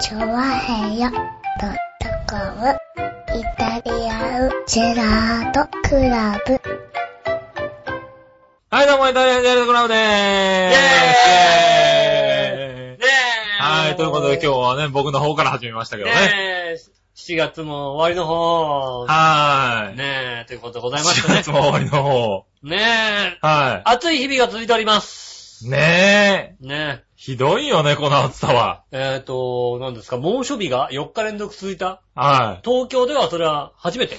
チョワヘヨドットコムイタリアンジェラートクラブ。はい、どうも、イタリアンジェラートクラブでーす。イェーイイェーイ。はい、ということで今日日はね、僕の方から始めましたけどね。ねえ、7月も終わりの方。はーい。ねえ、ということでございました4ね月。も終わりの方。ねえ、は暑い日々が続いております。い。ねえ。ねひどいよね、この暑さは。え。えっ、と、何ですか、猛暑日が4日連続続いた。はい。東京ではそれは初めて。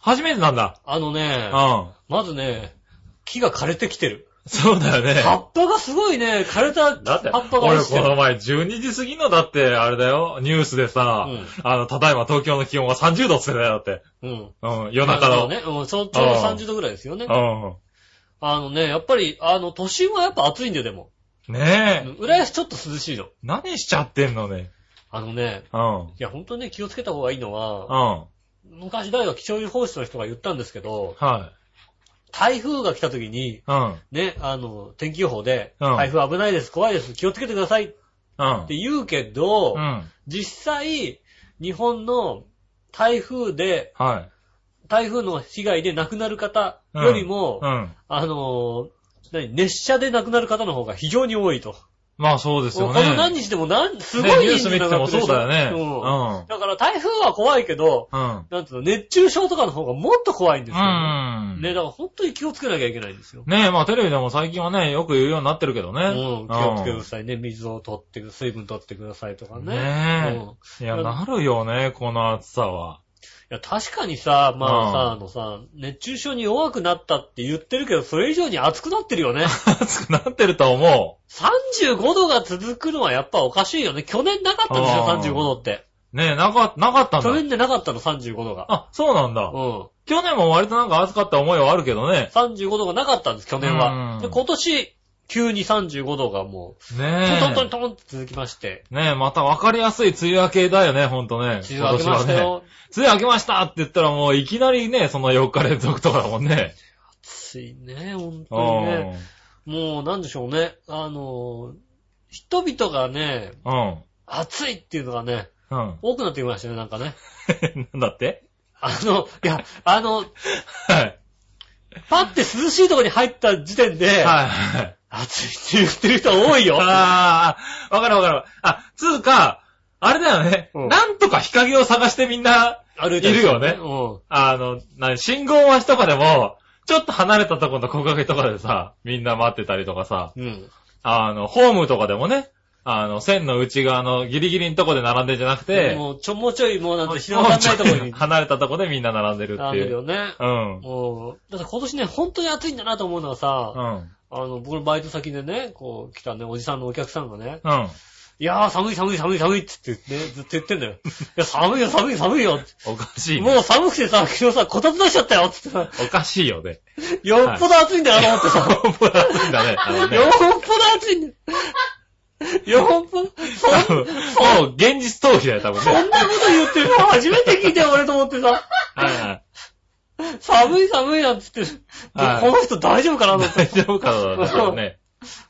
初めてなんだ。あのね、うん。まずね、木が枯れてきてる。そうだよね。葉っぱがすごいね、枯れただって、葉っぱが俺落ちてる。この前12時過ぎのだって、あれだよ、ニュースでさ、うんあの、ただいま東京の気温が30度っつってたよ、だって。うん。うん、夜中の。そうね、うん、ちょちょうど30度ぐらいですよね。うあのね、やっぱり、あの、都心はやっぱ暑いんだよ、でも。ん。ねえ。浦安ちょっと涼しいの。何しちゃってんのね？あのね、うん。いや、ほんとね、気をつけた方がいいのは、うん。昔誰か気象予報士の人が言ったんですけど、は台風が来た時に、い。うん。ね、あの、天気予報で、うん台風危ないです、怖いです、気をつけてくださいってうん。言うけど、うん。実際、日本の台風で、はい。台風の被害で亡くなる方よりも、うん。あの、何、熱射で亡くなる方の方が非常に多いと。まあそうですよこね。の何日でもなん、すねごいニュース見ててもそうだよね。うんうん。だから台風は怖いけど、うん。なんつうの、熱中症とかの方がもっと怖いんですうよ、ん。ね。だから本当に気をつけなきゃいけないんですよ。ねえ、まあテレビでも最近はね、よく言うようになってるけどね。うん、気をつけてくださいね。水を取ってく、水分取ってくださいとかね。ねうんえ。いや、なるよね、この暑さは。いや、確かにさ、まあさ、うんあのさ、熱中症に弱くなったって言ってるけど、それ以上に暑くなってるよね。暑くなってると思35度が続くのはやっぱおかしいよね。去年なかったんですよ、あー35度って。う。ねえ、なか、なかったんだ。去年でなかったの、35度が。あ、そうなんだ。うん。去年も割となんか暑かった思いはあるけどね。35度がなかったんです、去年は。うんで、今年、急に35度がもう、ねトントンえ。トントンって続きまして、ねえ、また分かりやすい梅雨明けだよね、ほんとね。梅雨明けました今年はね。よ。梅雨明けましたって言ったらもういきなりね、その4日連続とかだもんね。暑いね、ほんうとにね。ん。もう、なんでしょうね。あの、人々がね、うん。暑いっていうのがね、うん。多くなってきましたね、なんかね。なんだって？あの、いや、あの、はい。パって涼しいところに入った時点で、はいはい。暑いって言ってる人多いよ。ああ、わかるわかる。あ、つうか、あれだよね。うんなんとか日陰を探してみんな、歩いているよねうあの、な信号待ちとかでも、ちょっと離れたところの木陰とかでさ、みんな待ってたりとかさ、ん。うん。あの、ホームとかでもね、あの、線の内側のギリギリのとこで並んでんじゃなくて、もう、ちょ、もうちょい、もうなんて広がんないところに。離れたとこでみんな並んでるっていう。だよね。うん。もう、だって今年ね、本当に暑いんだなと思うのはさ、うん。あの、僕のバイト先でね、こう、来たね、おじさんのお客さんがね、うん。いやー、寒い寒い寒い寒いって言ってね、ずっと言ってんだよ。いや、寒いよ寒い寒いよ。おかしいね。もう寒くてさ、昨日さ、こたつ出しちゃったよって言ってさ、おかしいよね。よっぽど暑いんだよなと思ってさ、ほんとだ暑いんだね。よっぽど暑いんだよ。よっぽど、そん多分もう現実逃避だよ、多分ね。そんなこと言ってるの初めて聞いたよ、俺と思ってさ。はいはい。寒い寒いなんつって、はいこの人大丈夫かなと思って。大丈夫かなだからね。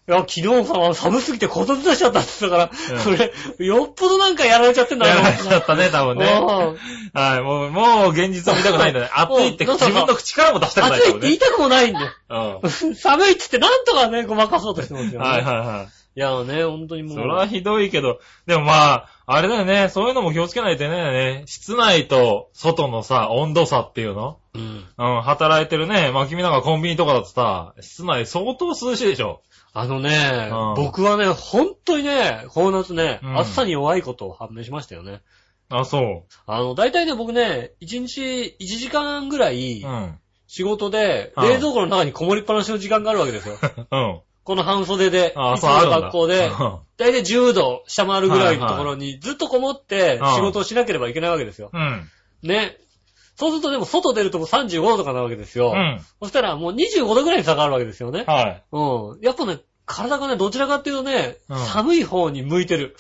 いや、昨日さ、寒すぎてこたつ出しちゃったって言ったから、うんそれ、よっぽどなんかやられちゃってんだやらなと思ってれちゃったね、多分ね。うんはい、もう、もう現実を見たくないんだね。暑いって自分の口からも出したくない暑い多分ね。って言いたくもないんだよ。うん。寒いって言ってなんとかね、ごまかそうとしてますよね。はいはいはい。いやね、本当にもう。それはひどいけど、でもまあ、あれだよね、そういうのも気をつけないとね、室内と外のさ、温度差っていうの？うん。うん、働いてるね、まあ君なんかコンビニとかだとさ、室内相当涼しいでしょ。あのね、うん僕はね、本当にね、この夏ね、うん暑さに弱いことを判明しましたよね。あ、そあの、大体ね、僕ね、1日1時間ぐらいう。う、ん。仕事で、うん冷蔵庫の中にこもりっぱなしの時間があるわけですよ。うん。この半袖で、あいつそうあるんだ学校で、大体10度下回るぐらいのところにずっとこもってはい仕事をしなければいけないわけですよ。うん。ね。そうするとでも外出るともう35度とかなわけですよ。うん。そしたらもう25度ぐらいに下がるわけですよね。はい。うん。やっぱね、体がね、どちらかっていうとね、うん寒い方に向いてる。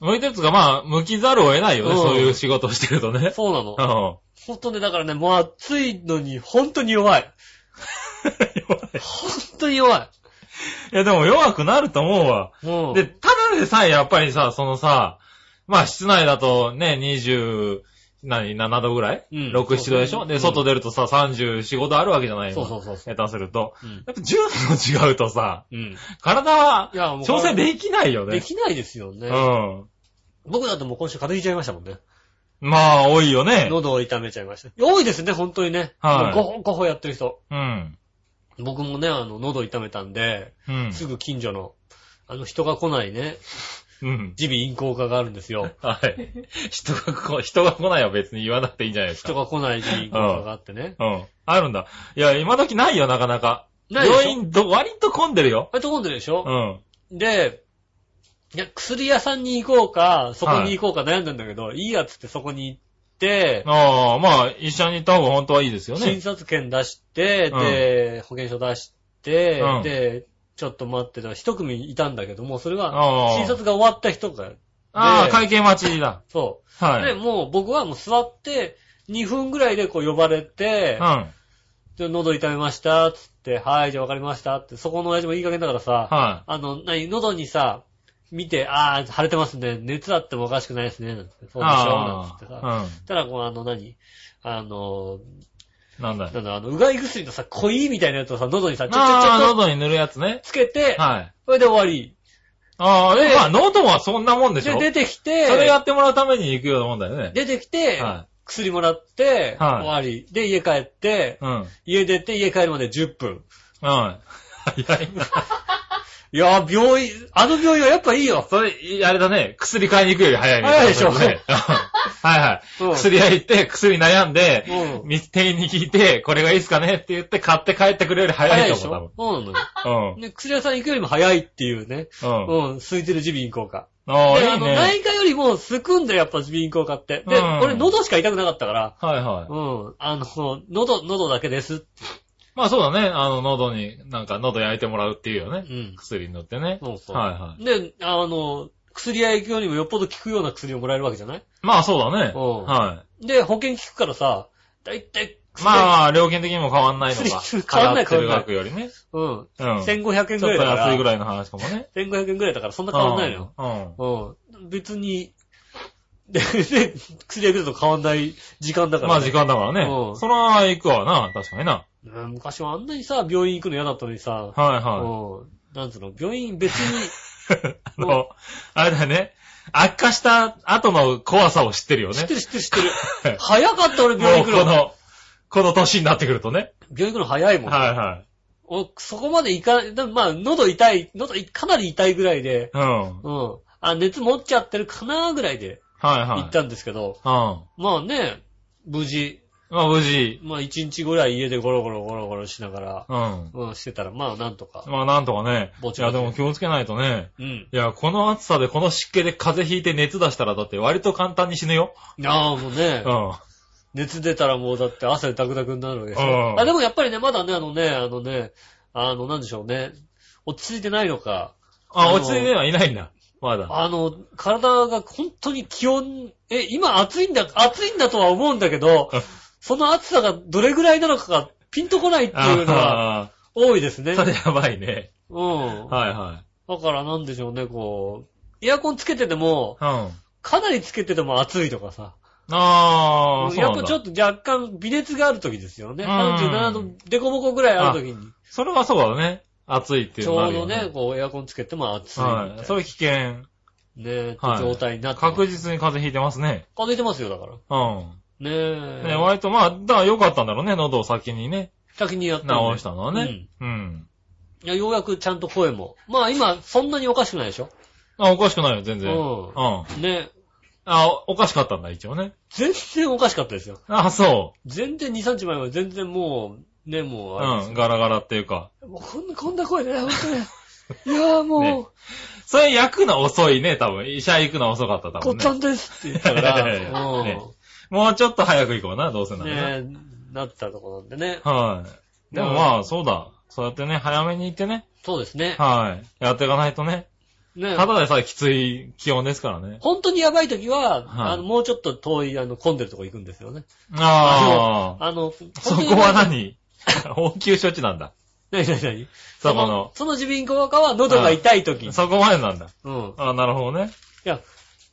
向いてるつか、まあ、向きざるを得ないよね、うんそういう仕事をしてるとね。そうなのう。ん。ほんとね、だからね、もう暑いのに本当に弱い。弱い。本当に弱い。いや、でも弱くなると思うわ。うん。で、ただでさえやっぱりさ、そのさ、まあ室内だとね、20、何、7度ぐらい、うん ?6、7度でしょ？で、うん外出るとさ、34、5度あるわけじゃないそうそうそうそう。下手すると。うん。やっぱ10度違うとさ、うん。体は調整できないよね。できないですよね。うん。僕だってもう今週風邪ひいちゃいましたもんね。まあ、多いよね。喉を痛めちゃいました。多いですね、本当にね。はいごほごほやってる人。うん。僕もね、あの、喉痛めたんで、うん。すぐ近所の、あの、人が来ないね、うん。耳鼻咽喉科があるんですよ。はい。人がこ、人が来ないは別に言わなくていいんじゃないですか。人が来ない耳鼻咽喉科があってね。うん。あるんだ。いや、今時ないよ、なかなか。ない病院ど、割と混んでるよ。あれと混んでるでしょ？うん。で、いや、薬屋さんに行こうか、そこに行こうか悩んだんだけど、い、いやつってそこに行って、ああ、まあ、一緒に行った方が本当はいいですよ診ね。察券出して、うんで、保険証出して、うんで、ちょっと待ってたら一組いたんだけども、それは。診察が終わった人が、ああ、で会計待ちだ。そう。で、はい。もう僕はもう座って、2分ぐらいでこう呼ばれてう、ん。で喉痛めました、つって、はい、じゃあわかりました、って、そこの親父もいい加減だからさ、はあの、なに、喉にさ、見て、ああ、腫れてますね、熱あってもおかしくないですね、なんて。そうでしょ、なんつってさ。あたら、こう、あの、何？あの、うん。なんだよ。なんだ、あの、うがい薬のさ、濃いみたいなやつをさ、喉にさ、ちょちょちょっと喉に塗るやつね。つけて、はい。それで終わり。ああ、ででまあ、喉はそんなもんでしで、ょ出てきて、それやってもらうために行くようなもんだよね。出てきて、は薬もらって、はい終わり。で、家帰って、うん。家出て、家帰るまで10分。はい。早いな。いやー、病院、あの病院はやっぱいいよ。それ、あれだね。薬買いに行くより早いね。早いでしょね。はいはい。うん薬屋行って、薬悩んで、うん。店店員に聞いて、これがいいっすかねって言って買って帰ってくれるより早早いでしいと思う、ょそうなのよ。多分。ね、薬屋さん行くよりも早いっていうね。うん。うん。うん、空いてる耳鼻咽喉科。ああ、いいね。内科よりもすくんだよ、やっぱ耳鼻咽喉科って。で、うん俺喉しか痛くなかったから、はいはい。うん、あの、喉、喉だけです。まあそうだね。あの、喉に、なんか喉焼いてもらうっていうよね。うん。薬塗ってね。そうそう。はいはい。で、あの、薬屋行くよりもよっぽど効くような薬をもらえるわけじゃない？まあそうだね。うんはで、保険効くからさ、だいたいい。まあ、料金的にも変わんないのか。変わんない払ってる額よりね。うん。うん。1500円ちょっとぐらいだから。安いぐらいの話かもね。1500円ぐらいだからそんな変わんないのよ。うん。うん。別に、で、で、薬屋行くのと変わんない時間だから、まあ時間だからねう。んそら行くわな。確かにな。うん昔はあんなにさ、病院行くの嫌だったのにさ、はいはうん。なんつうの、病院別に、い。あの、あれだね。悪化した後の怖さを知ってるよね知って。る知ってる知ってる。早かった俺病院行くの。この、この年になってくるとね。病院行くの早いもん。はいはい。おそこまでいか、でもまあ、喉痛い、喉いかなり痛いぐらいで、うん。うん。あ、熱持っちゃってるかなぐらいではいはい。行ったんですけど、うん。まあね、無事、まあ無事。まあ一日ぐらい家でゴロゴロゴロゴロしながら、うん。うん、してたら、まあなんとか。まあなんとかね。ぼちぼちいやでも気をつけないとね。うん。いや、この暑さでこの湿気で風邪ひいて熱出したらだって割と簡単に死ぬよ。ああ、もうねう、ん。熱出たらもうだって汗ダクダクになるわけでしうょ。んあ、でもやっぱりね、まだね、あのね、あのね、あの、なんでしょうね、落ち着いてないのか、ああ、の落ち着いてはいないんだ。まだ。あの、体が本当に気温、え、今暑いんだ、暑いんだとは思うんだけどうん、その暑さがどれぐらいなのかがピンとこないっていうのはあ多いですねあ、。それやばいね。うん。はいはい。だからなんでしょうね、こう、エアコンつけてても、うん。あかなりつけてても暑いとかさ。あ、そうなんだ。やっぱちょっと若干微熱がある時ですよね。うん37度、デコボコぐらいある時に。それはそうだね。暑いっていちうのがあょうどね、こうエアコンつけても暑い。はい。それ危険。ねはい状態になって。確実に風邪ひいてますね。風邪ひいてますよ、だから。うん。ねえ。ね割とまあ、だから良かったんだろうね、喉を先にね、先にやったんで治したのはね。うん。いや、ようやくちゃんと声も。まあ今、そんなにおかしくないでしょ？あ、おかしくないよ、全然。うん。うあ、ん。ねおかしかったんだ、一応ね。全然おかしかったですよ。あ、そ全然2、3日前は全然もう、ね、もう、あれう。ん、ガラガラっていうか。もうこんな、こんな声でね、本当に。いやーもう、ねそれ焼くの遅いね、多分。医者行くの遅かった、多分ね。こっちゃんですって言ったから、ねうもうちょっと早く行こうな、どうせならね。ん。ねなったとこなんでね。はい。でもまあ、そうだ。そうやってね、早めに行ってね。そうですね。はい。やっていかないとね。ねただでさえきつい気温ですからね。本当にやばい時は、はいあの、もうちょっと遠い、あの、混んでるとこ行くんですよね。ああ。あの、そこは何？応急処置なんだ。何何何？そこの。その耳鼻咽喉科は喉が痛い時。そこまでなんだ。うん。ああ、なるほどね。いや、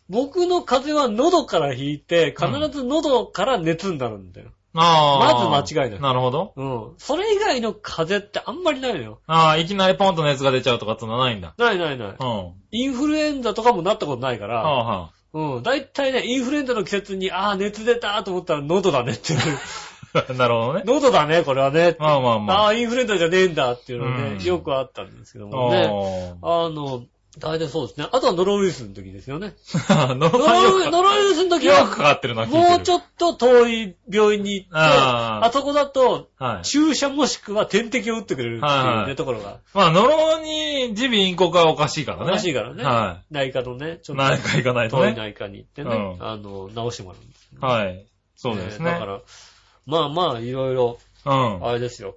僕の風邪は喉から引いて、必ず喉から熱になるんだよ。ああ。まず間違いないなるほど。うん。それ以外の風邪ってあんまりないのよ。ああ、いきなりポンと熱が出ちゃうとかってのはないんだ。ないないない。うん。インフルエンザとかもなったことないかはら、あはうん。だいたいね、インフルエンザの季節に、ああ、熱出たと思ったら喉だねっていう。あ。なるほどね。喉だね、これはね。まあまあまあ。ああ、インフルエンザじゃねえんだっていうのね、うんよくあったんですけどもね。ああの、大体そうですね。あとはノロウイルスの時ですよね。あ。ノロウイよノロウイルスの時くかは、かってるな、聞いてるもうちょっと遠い病院に行って、あーあそこだと、はい。注射もしくは点滴を打ってくれるっていうね、はいはいところが。まあ、ノロに耳鼻咽喉科はおかしいからね。おかしいからね。は内科のね、ちい。ょっと何回行かないとね。遠い内科に行ってね、うんあの、治してもらうんですよね、はい。そうですね。だから、まあまあ、いろいろ、うん。あれですよ。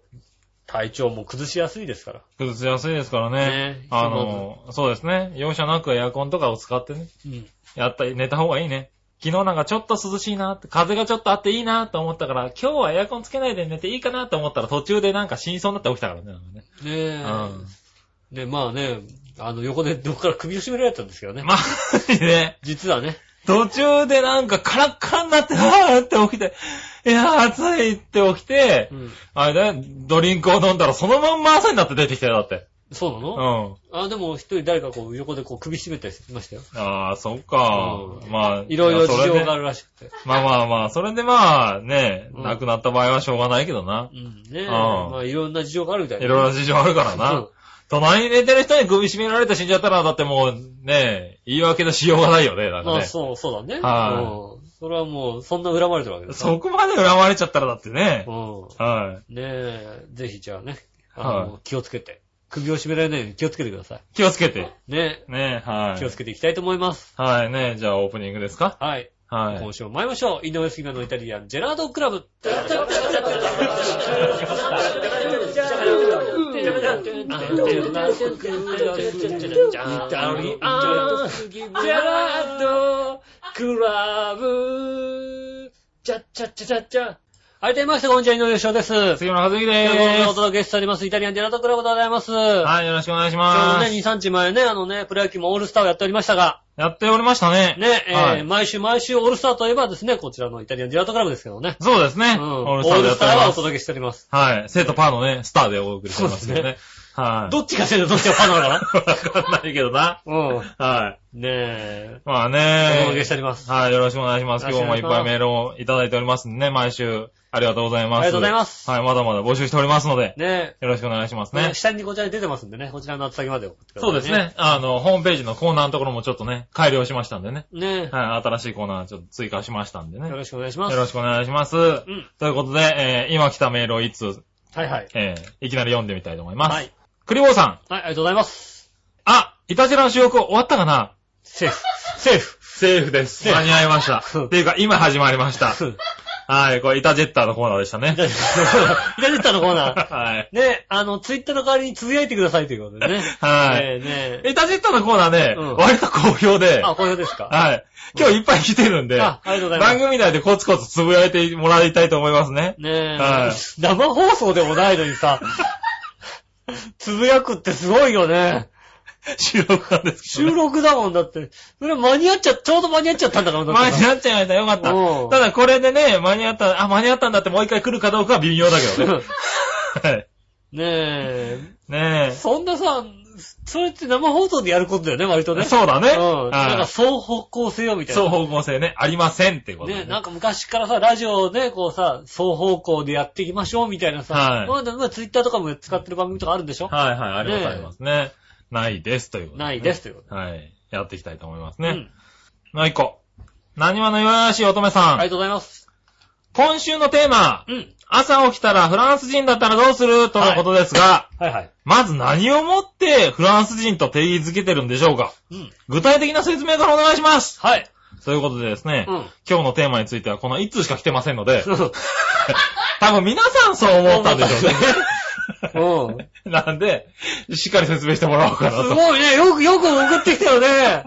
体調も崩しやすいですから。崩しやすいですからね。ねあの、そうですね。容赦なくエアコンとかを使ってね。うん。やった、寝た方がいいね。昨日なんかちょっと涼しいなって、風がちょっとあっていいなと思ったから、今日はエアコンつけないで寝ていいかなと思ったら途中でなんか死にそうになって起きたからね。ねねえ。うん。で、まあね、あの、横でどこから首を絞められたんですけどね。まあ、ね。実はね。途中でなんかカラッカラになって、はーって起きて、いやー暑いって起きてう、ん。あれだよ、ドリンクを飲んだらそのまんま朝になって出てきたよ、だって。そうなうの、ん。あ、でも一人誰かこう横でこう首絞めたりしてましたよ。ああ、そっか。うんまあ、いろいろ事情がある。るらしくて。まあまあまあ、それでまあね、うん亡くなった場合はしょうがないけどなう。ん。ねえ。んまあいろんな事情があるみたいいろいろ事情あるからうんな。隣に寝てる人に首絞められて死んじゃったら、だってもうね、言い訳のしようがないよね、なんかね。まあそう、そうだね。はいうん。それはもう、そんな恨まれてるわけですそこまで恨まれちゃったらだってね。うはん。ねえ、ぜひじゃあね、あはの、気をつけて。首を絞められないように気をつけてください。い。気をつけて。ねねはい。気をつけていきたいと思います。はいね、じゃあオープニングですか？はい。はい。今週も参りましょう。井上杉村のイタリアン、ジェラードクラブ。はい、出ました、こんにちは、井上翔です。杉村和之でということでおーす。届けしております、イタリアンジェラトクラブでございます。はい、よろしくお願いしちょうどね、す。2、3日前ね、あのね、プロ野球もオールスターをやっておりましたが、やっておりましたね。ね、えーはい毎週毎週オールスターといえばですね、こちらのイタリアンジェラートクラブですけどね。そうですね。うん。オオールスターでやっております。届けしております。はい。生とパーのね、スターでお送りしてますけどね。はい。どっちがせどどっちがパンなのかわかんないけどな。なうん。はい。ねえ。まあお届けねしております。はい、よろしくお願いします。今日もいっぱいメールをいただいておりますんでね、毎週ありがとうございます。ありがとうございますはい、まだまだ募集しておりますので、ねよろしくお願いしますえ。ね。下にこちらに出てますんでね、こちらの宛先まで送ってください、そうです。ね。あの、ホームページのコーナーのところもちょっとね、改良しましたんでね。ねはい、新しいコーナーちょっと追加しましたんでえ。ね。よろしくお願いします。よろしくお願いします。うん。ということで、えー、今来たメールをいつ、はいはい。えー、いきなり読んでみたいと思います。はい。クリボーさん。はい、ありがとうございます。あ、イタジェラの収録終わったかな？セーフ。セーフ。セーフです。セーフ間に合いました。うんっていうか、今始まりました。はい、これ、イタジェッターのコーナーでしたね。イタジェッターのコーナー。はい。ね、あの、ツイッターの代わりにつぶやいてくださいということでね。はいねえねイタジェッターのコーナーね、うん割と好評で、あ、好評ですか？はい。今日いっぱい来てるんで、あ、ありがとうございます。番組内でコツコツつぶやいてもらいたいと思いますね。ねえ、はい生放送でもないのにさ、つぶやくってすごいよね。収録なんですけど収ね録だもんだって。それ間に合っちゃ、ちょうど間に合っちゃったんだから、だって間に合っちゃいました。よかったうん。ただこれでね、間に合った、あ、間に合ったんだってもう一回来るかどうかは微妙だけどね。はい。ねえ。ねそんなさ、それって生放送でやることだよね、割とえ。ね。そうだね。うん。なんかはい。双方向性よ、みたいな。双方向性ね、ありませんっていうことでね、なんか昔からさ、ラジオでこうさ、双方向でやっていきましょうみたいなさ、はいまあ、まあ、ツイッターとかも使ってる番組とかあるんでしょ？はいはい、ありますねえありますね。ないですということでねないですということはい。やっていきたいと思いますね。うん。もう一個。何話の弱々しい乙女さん。ありがとうございます。今週のテーマ、うん。朝起きたらフランス人だったらどうする？とのことですが、はいはい。まず何をもってフランス人と定義づけてるんでしょうか？うん。具体的な説明からお願いしますはい。ということでですね、うん。今日のテーマについてはこの1通しか来てませんので、多分皆さんそう思ったんでしょうね。うん。なんで、しっかり説明してもらおうかなすと。ごいね。よく、よく送ってきたよね。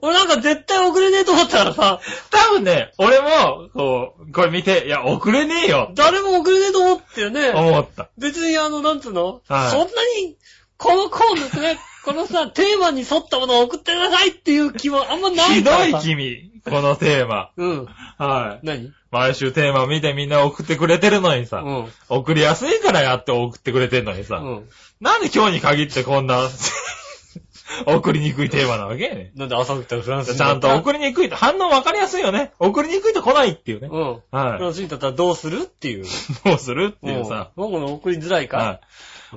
俺なんか絶対送れねえと思ったからさ、多分ね、俺も、こう、これ見て、いや、送れねえよ、誰も送れねえと思ってよね。思った。別にあの、なんつうの、はいそんなにこのコーナーね、このさ、テーマに沿ったものを送ってくださいっていう気もあんまないひどい君、このテーマ。うん。はい。何？毎週テーマ見てみんな送ってくれてるのにさ、うん。送りやすいからやって送ってくれてんのにさ、うん。なんで今日に限ってこんな、送りにくいテーマなわけね。なんで朝起きたらフランス人ちゃんと送りにくいと、反応分かりやすいよね。送りにくいと来ないっていうね。うん。フはランス人だったらどうするっていう。い。どうするっていうさ。うん。僕の送りづらいかはい。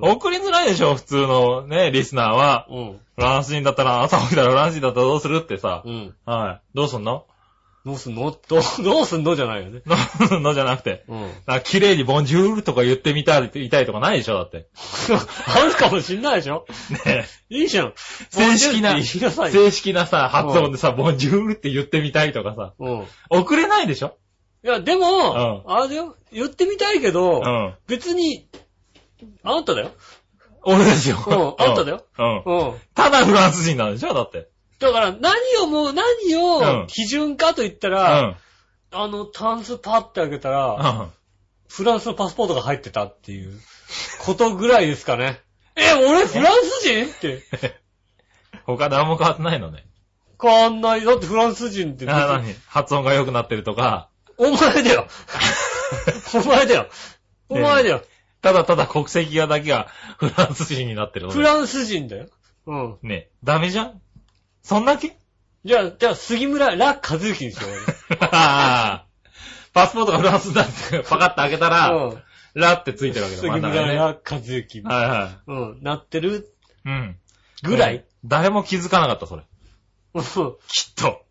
送りづらいでしょ、普通のね、リスナーは。うん。フランス人だったら、朝起きたらフランス人だったらどうするってさ。うん。はい。どうすんの？どうすんの？どう、どうすんのじゃないよね。ののじゃなくて。うん。なんか綺麗にボンジュールとか言ってみたい、言いたいとかないでしょ、だって。あるかもしんないでしょ？ねいいじゃん。正式な。正式なさ、発音でさ、ボンジュールって言ってみたいとかさ。うん。い送れないでしょ？や、でも、あれだよ。言ってみたいけど、うん。別に、あんただよ。俺ですよ。うんあんただよ。うん。うん。うん。ただフランス人なんでしょだって。だから、何をもう、何うんを基準かと言ったうら、ん。あの、タンスパッて開けたら、うん。フランスのパスポートが入ってたっていうことぐらいですかね。え、俺フランス人？って。他何も変わってないのね。変わんない。だってフランス人って。あ、何？発音が良くなってるとか、お前だよ。お前だよ。お前だよ。ただただ国籍がだけがフランス人になってる。フランス人だよ。うん。ねダメじゃん？そんだけ？じゃあ、じゃあ、杉村、ラ・カズユキにしようよ。パスポートがフランスだってパカッと開けたら、うん。ラってついてるわけだ、杉真ん中に村、ね。はラ・カズユキ。いはうん。なってるい。うん。ぐらい？誰も気づかなかった、それ。うんきっと。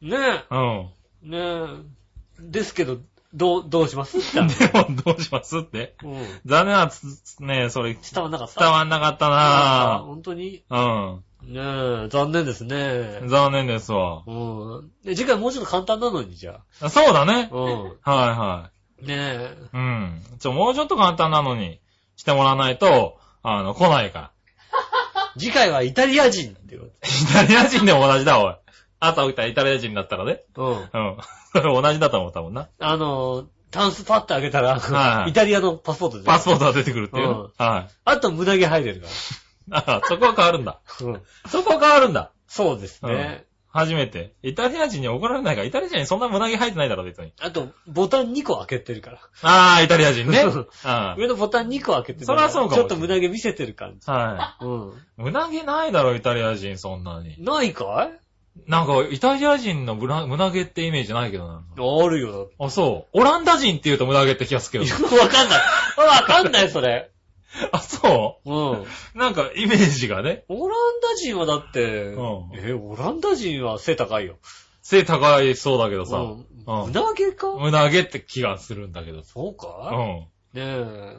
ねうん。え。ねえ。ですけど、どう、どうします？って言っでも、どうしますってうん。残念なつ、ねそれ、伝わんなかった伝わんなかったな本当に？ぁ。ねえ、残念ですねうん。。残念ですわ。うん。で、次回もうちょっと簡単なのに、じゃそうだね。あ。うん。はいはねえ。い。うん。ちょ、もうちょっと簡単なのにしてもらわないと、あの、来ないから。次回はイタリア人ってこイタリア人でも同じだ、おい。朝起きたらイタリア人だったらね。と。うん。うん。それ同じだと思ったもんな。あの、タンスパッと開けたら、はいイタリアのパスポートじゃんパスポートが出てくるっていう。うんはい。あと胸毛入れるかあ、そこは変わるんだ。ら。うん。そこは変わるんだ。そうですね。初めて。イタリア人に怒られないから、イタリア人にそんな胸毛入ってないだろ、別に。あと、ボタン2個開けてるから。あー、イタリア人ね。そ うあ上のボタン2個開けてるそりゃそうかもしれないちょっと胸毛見せてる感じ。はうん。い。胸毛ないだろ、イタリア人、そんなに。ないかい？なんか、イタリア人の胸胸毛ってイメージないけどな。あるよ。あ、そう。オランダ人って言うと胸毛って気がするけど。わかんない。わかんない、それ。あ、そう？ん。うなんか、イメージがね。オランダ人はだって、うんえ、オランダ人は背高いよ。背高いそうだけどさ。うん。うん胸毛か？胸毛って気がするんだけど。うそうか？ん。ねえ。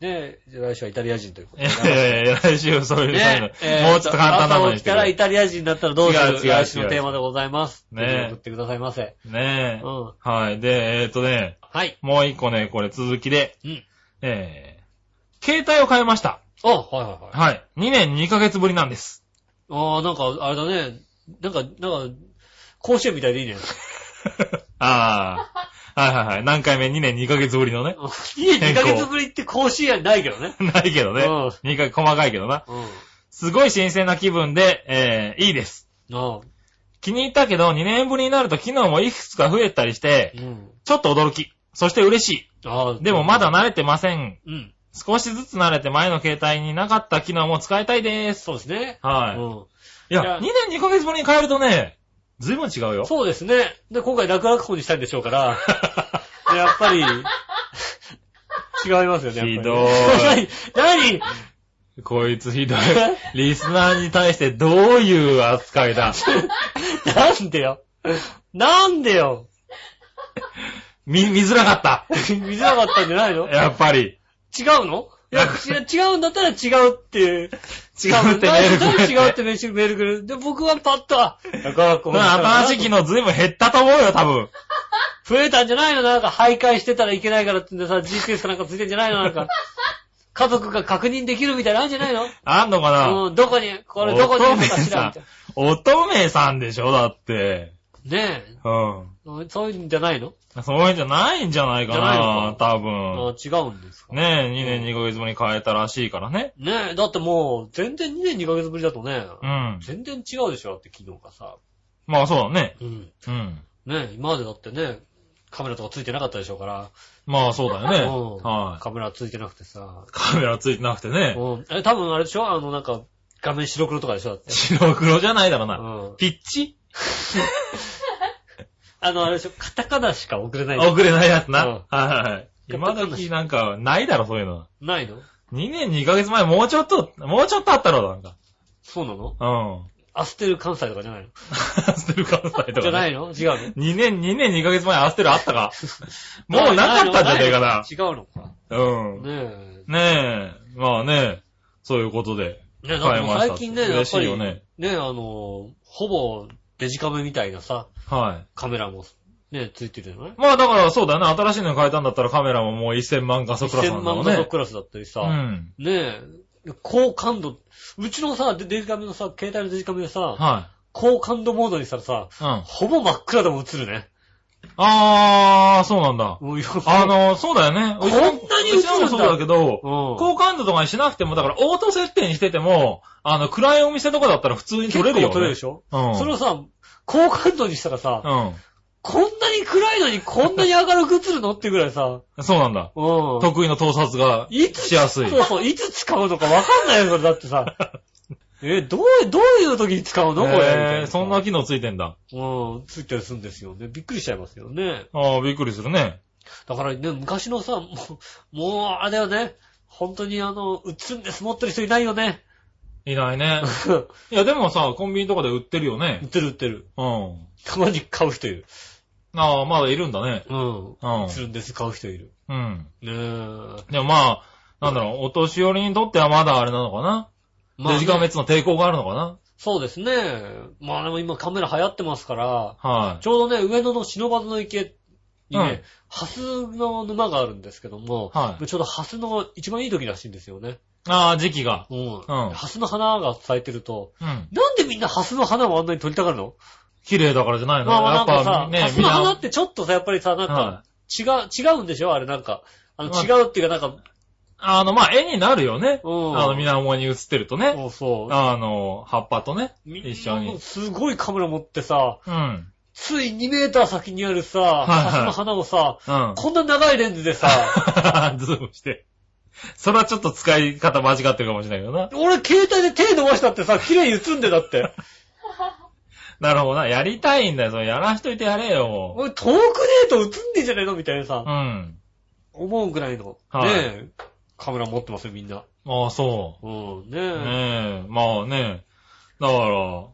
ねえ、じゃあ来週はイタリア人ということいで。やいやいや、来週そういう、ねえ、もうちょっと簡単なのにしてくれ朝起きたらイタリア人だったらどうする違う違う違う来週のテーマでございます。ねえ送ってくださいませ。ねえ。うん。はい。で、えっとね、はい。もう一個ね、これ続きで、うん。えー、携帯を変えました。あ、はいはいはい。はい。2年2ヶ月ぶりなんです。ああ、なんか、あれだね。なんか、なんか、甲子園みたいでいいね。ああ。はいはいはい。何回目 ?2 年2ヶ月ぶりのね。2年2ヶ月ぶりって甲子園ないけどね。ないけどね。うん2回細かいけどな。うん。すごい新鮮な気分で、えー、いいです。ああ。気に入ったけど、2年ぶりになると機能もいくつか増えたりして、うん。ちょっと驚き。そして嬉しああ。い。でもまだ慣れてません。うん。少しずつ慣れて前の携帯になかった機能も使いたいです。そうですね。はい。うん。いや、いや2年2ヶ月ぶりに変えるとね、ずいぶん違うよ。そうですね。で、今回楽々法にしたいんでしょうから、やっぱり、違いますよね。ひどい。何？何？こいつひどい。リスナーに対してどういう扱いだ？なんでよ？なんでよ？見、見づらかった。見づらかったんじゃないの？やっぱり。違うの？いや、違 う違うんだったら違うって。違う違うってメールく違うってメールくれる？で、僕はパッと、あ、楽々法この新しい機能ずいぶん減ったと思うよ、多分。増えたんじゃないの？なんか徘徊してたらいけないからってんでさ、GPS かなんかついてんじゃないの？なんか。家族が確認できるみたいなのあるんじゃないの？あんのかな？うん、どこに、これどこにいるのかしらみたいな。乙女さんでしょ？だって。ねうん。え。そういうんじゃないの？そういうんじゃないんじゃないかじゃないのな、多あ分。違うんですか？ねえ、2年2ヶ月ぶりに変えたらしいからね。ねえ、だってもう、全然2年2ヶ月ぶりだとね、うん。全然違うでしょ、だって昨日がさ。まあそうだね。うん。うん。ねえ、今までだってね、カメラとかついてなかったでしょうから。まあそうだよね。うんはい。カメラついてなくてさ。カメラついてなくてね。うん。え、多分あれでしょ？あの、なんか、画面白黒とかでしょ？だって。白黒じゃないだろうな。うん。ピッチ？あの、あれでしょカタカナしか送れない。遅れないやつな。うんはいはいはい。今時なんか、ないだろ、そういうの。ないの？2年2ヶ月前、もうちょっと、もうちょっとあったろ、なんか。そうなの？うん。アステル関西とかじゃないの？捨てる関西とか、ね。じゃないの？違うの？2年、2年2ヶ月前アステルあったか もうなかったんじゃねえかな。違うのか？うん。ねねえ。まあね。そういうことで。え。ねえ、もう最近ね、やっ嬉しぱり、いよね。ねえ、あの、ほぼデジカメみたいなさ、はい。カメラもね、ついてるじゃないまあだからそうだよね。新しいの変えたんだったらカメラももう1000万画素クラスな ?1000 んだ。万画素クラスだったりさ、うん。ねえ、高感度、うちのさ、デデジカメのさ、携帯のデジカメでさ、は高感度モードにしたらさ、い。うん。ほぼ真っ暗でも映るね。あー、そうなんだ。あ、の、そうだよね。こんなに映るんだうちのもそうだけど、うん。高感度とかにしなくても、だからオート設定にしてても、あの、暗いお店とかだったら普通に撮れるよ、ね。撮れるでしょ、うん。それをさ、高感度にしたらさ、うこんなに暗いのにこんなに明るく映るの？ってぐらいさ、ん。そうなんだ。うん。得意の盗撮がいつしやすい。そうそう、いつ使うのかわかんないよ、これだってさ。え、どう、どういう時に使うの？これ？えー、そんな機能ついてんだ。うん、ついたりするんですよね。びっくりしちゃいますよね。ああ、びっくりするね。だからね、昔のさ、もう、もう、あれだよね。本当にあの、映るんです持ってる人いないよね。いないね。いや、でもさ、コンビニとかで売ってるよ売っね。てる売ってる。うん。たまに買う人いる。ああ、まだいるんだね。うん。うん映るんです買う人いる。うん。ねえ。でもまあ、なんだろう、お年寄りにとってはまだあれなのかな。まあねデジカメっての抵抗があるのかな？そうですね。まあでも今カメラ流行ってますから、はい。ちょうどね、上野の忍ばずの池にうんね、ハスの沼があるんですけども、はいちょうどハスの一番いい時らしいんですよね。ああ、時期が。うん。うんハスの花が咲いてると、うん。なんでみんなハスの花をあんなに撮りたがるの？綺麗だからじゃないのまあまあなんかさ、ハ、スの花なっ。てちょっとさ、やっぱりさ、なんかは、違う、違うんでしょ？あれなんか。あの、まあ違うっていうかなんか、あの、まあ、絵になるよね。うん。あの、水面に映ってるとね。そうそう。あの、葉っぱとね。み一緒に。すごいカメラ持ってさ、うん。つい2メーター先にあるさ、いはいハスの花をさ、うん。こんな長いレンズでさ、ズームして。それはちょっと使い方間違ってるかもしれないけどな。俺携帯で手伸ばしたってさ、綺麗に映んでだって。なるほどな。やりたいんだよ。それやらしといてやれよ、も俺遠くねえと映んねえじゃねえのみたいなさう。う、ん。思うぐらいの、はいねえ、カメラ持ってますよ、みんな。ああ、そうん、う。ねえ。ねえ。まあね。だから、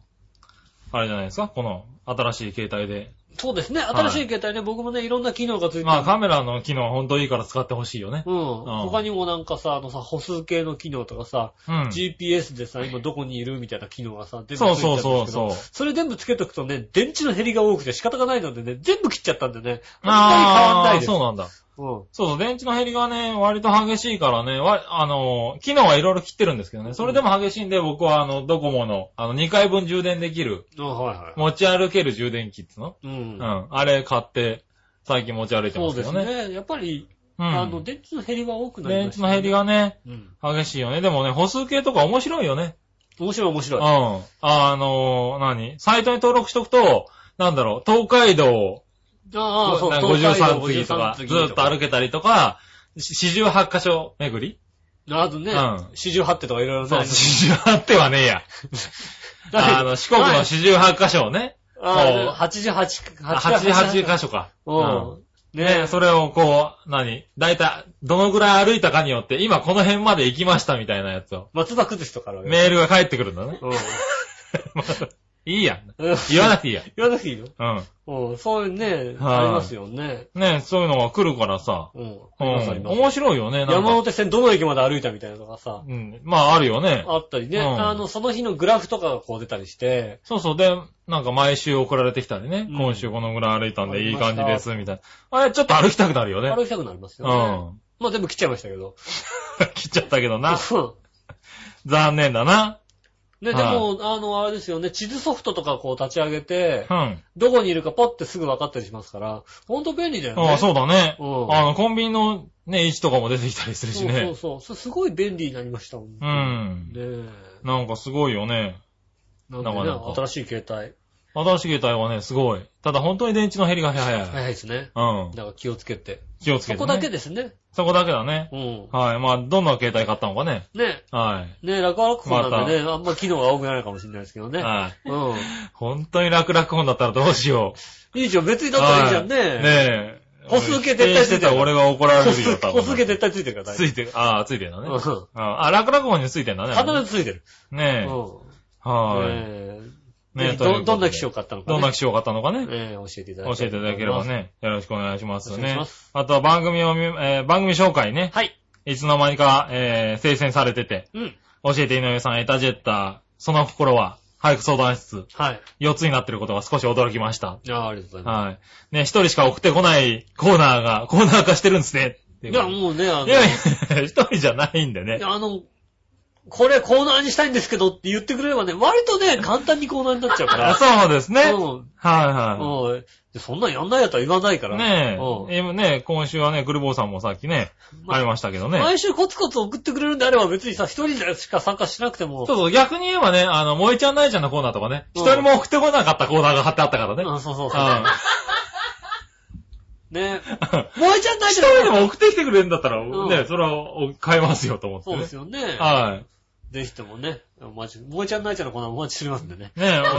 あれじゃないですか？この新しい携帯で。そうですね、い新しい携帯ね、僕もね、いろんな機能がついてる。まあカメラの機能は本当いいから使ってほしいよね。うん。他にもなんかさ、あのさ、歩数計の機能とかさ、うん。GPS でさ、今どこにいるみたいな機能がさ、全部ついてそうるんですけどそうそうそう。それ全部つけとくとね、電池の減りが多くて仕方がないのでね、全部切っちゃったんでね、あんまり変わんなああ、いです。そうなんだ。うん。そうそう、電池の減りがね、割と激しいからね、わ、あの、機能はいろいろ切ってるんですけどね、それでも激しいんで、僕はあの、ドコモの、あの、2回分充電できる、あはいはい。持ち歩ける充電器ってのう。うんん。あれ買って、最近持ち歩いてそうますよね。ですね。やっぱり、うん。あの、電池の減りは多くなりました、電池の減り。がね、うん。激しいよね。でもね、歩数計とか面白いよね。面白い面白うん。い。あの、何？サイトに登録しとくと、なんだろう、東海道ああ、そう、なんか53次とか、ずーっと歩けたりとか、し48箇所巡り？あとねうん、四十八手とかいろいろそう、ね48ってはねえや。あの、四国の48箇所をね、ああ、八十八、88箇所か。うん。ねねそれをこう、何？だいたい、どのぐらい歩いたかによって、今この辺まで行きましたみたいなやつを、松葉崩しとかある。メールが返ってくるんだね。うん。いいや言わなくていいや。言わなくていいの？うん。うん、そういうね、はいありますよね。ねそういうのが来るからさ、うん。面白いよね。山手線どの駅まで歩いたみたいなのがさ、うん。まあ、あるよね。あったりね、うんあの、その日のグラフとかがこう出たりして、そうそう。で、なんか毎週送られてきたりね。うん今週このぐらい歩いたんでいい感じです、みたいな。あれ、ちょっと歩きたくなるよね。歩きたくなりますよね。うん。まあ全部切っちゃいましたけど。切っちゃったけどな。うん 残念だな。ね、ではいも、あの、あれですよね、地図ソフトとかこう立ち上げてう、ん。どこにいるかポッてすぐ分かったりしますから、ほんと便利だよね。ああ、そうだね。うんあの、コンビニのね、位置とかも出てきたりするしそうね。そうそう。それすごい便利になりましたもん。うんねえ。なんかすごいよね。なんでね、なかなか新しい携帯。新しい携帯はね、すごい。ただ本当に電池の減りが早い。早いですね。うん。だから気をつけて。気をつけて、ね。そこだけですね。そこだけだね。うん。はい。まあ、どんな携帯買ったのかね。ねはい。ね楽々フォンなんでね、あんま機能が多くないかもしれないですけどね。はい。う本当に楽々本だったらどうしよう。ん。いいじゃん、別にだったらいいじゃんね。はいねえ。歩数計絶対ついてるてたら俺が怒られるよ、多分。歩数計絶対ついてるからついてる。ああ、ついてるのね。夫。ああ、楽々本についてんだね。うん。必ずついてる。ねえ。うん。はい。えねえど、どんな機種を買ったのかね。どんな機種を買ったのかね。ええ教えていただ教きえていただければ。ね。よろしくお願いしますお願いしねます。あとは番組を見、えー番組紹介ね。はい。いつの間にか、えー、生成されてて。うん。教えて井上さん、エタジェッター、その心は、俳句相談室、はい。4つになってることが少し驚きました。いやありがとうございまはい。ね、一人しか送ってこないコーナーが、コーナー化してるんですね。いや、もうね、あの、いやいや、一人じゃないんでねい。やあの、これコーナーにしたいんですけどって言ってくれればね、割とね、簡単にコーナーになっちゃうから。あ そうですね。うん。はいはうんでそんなんやんないやとは言わないかい。ら。ねうんね、今週はね、グルボーさんもさっきね、まありましたけどね。毎週コツコツ送ってくれるんであれば別にさ、一人でしか参加しなくても。そうそう、逆に言えばね、あの、萌えちゃんないちゃんのコーナーとかね、うん一人も送ってこなかったコーナーが貼ってあったからね。うん、そうそうそう。うん ね萌えちゃんない一じゃん。人でも送ってきてくれるんだったら、うんね、それは買いますよと思ってね。そうですよね。はい。ぜひともね、お待ち、萌えちゃんないちゃんのコーナーお待ちしてますんでね。ねえ、おね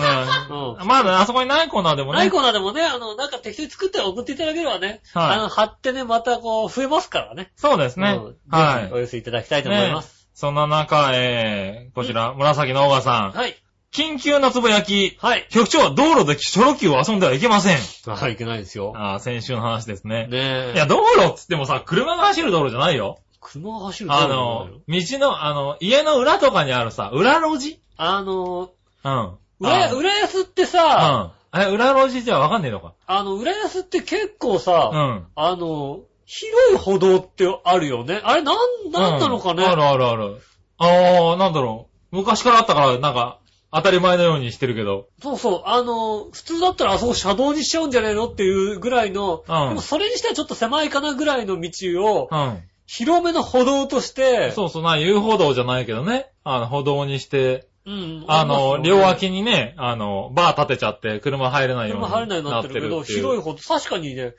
うまだあそこにないコーナーでもね。ないコーナーでもね、あの、なんか適当に作って送っていただければね、はいあの、貼ってね、またこう、増えますからね。そうですねうん。はぜひおい。寄せいただきたいと思います。そんな中、えー、こちら、紫のオガさん。はい。緊急なつぶやき。はい。局長、道路でチョロ Q を遊んではいけません。はい、いけないですよ。ああ、先週の話ですね。ねえ。いや、道路っつってもさ、車が走る道路じゃないよ。車が走るあの、道の、あの、家の裏とかにあるさ、裏路地？あの、うん。裏、あ浦安ってさ、うん。え、裏路地じゃわかんねえのか？あの、浦安って結構さ、うん。あの、広い歩道ってあるよね。あれ、なん、なんなのかね？うんあるあるある。ああ、なんだろう。昔からあったから、なんか、当たり前のようにしてるけど。そうそう。あの、普通だったらあそこ車道にしちゃうんじゃねえのっていうぐらいの、うんでもそれにしてはちょっと狭いかなぐらいの道を、うん。広めの歩道として、そうそう、な、遊歩道じゃないけどね。あの、歩道にして、うん。あの、両脇にね、あの、バー立てちゃって、車入れないように車入れないようになってるけど、っていう広い歩道、確かにね、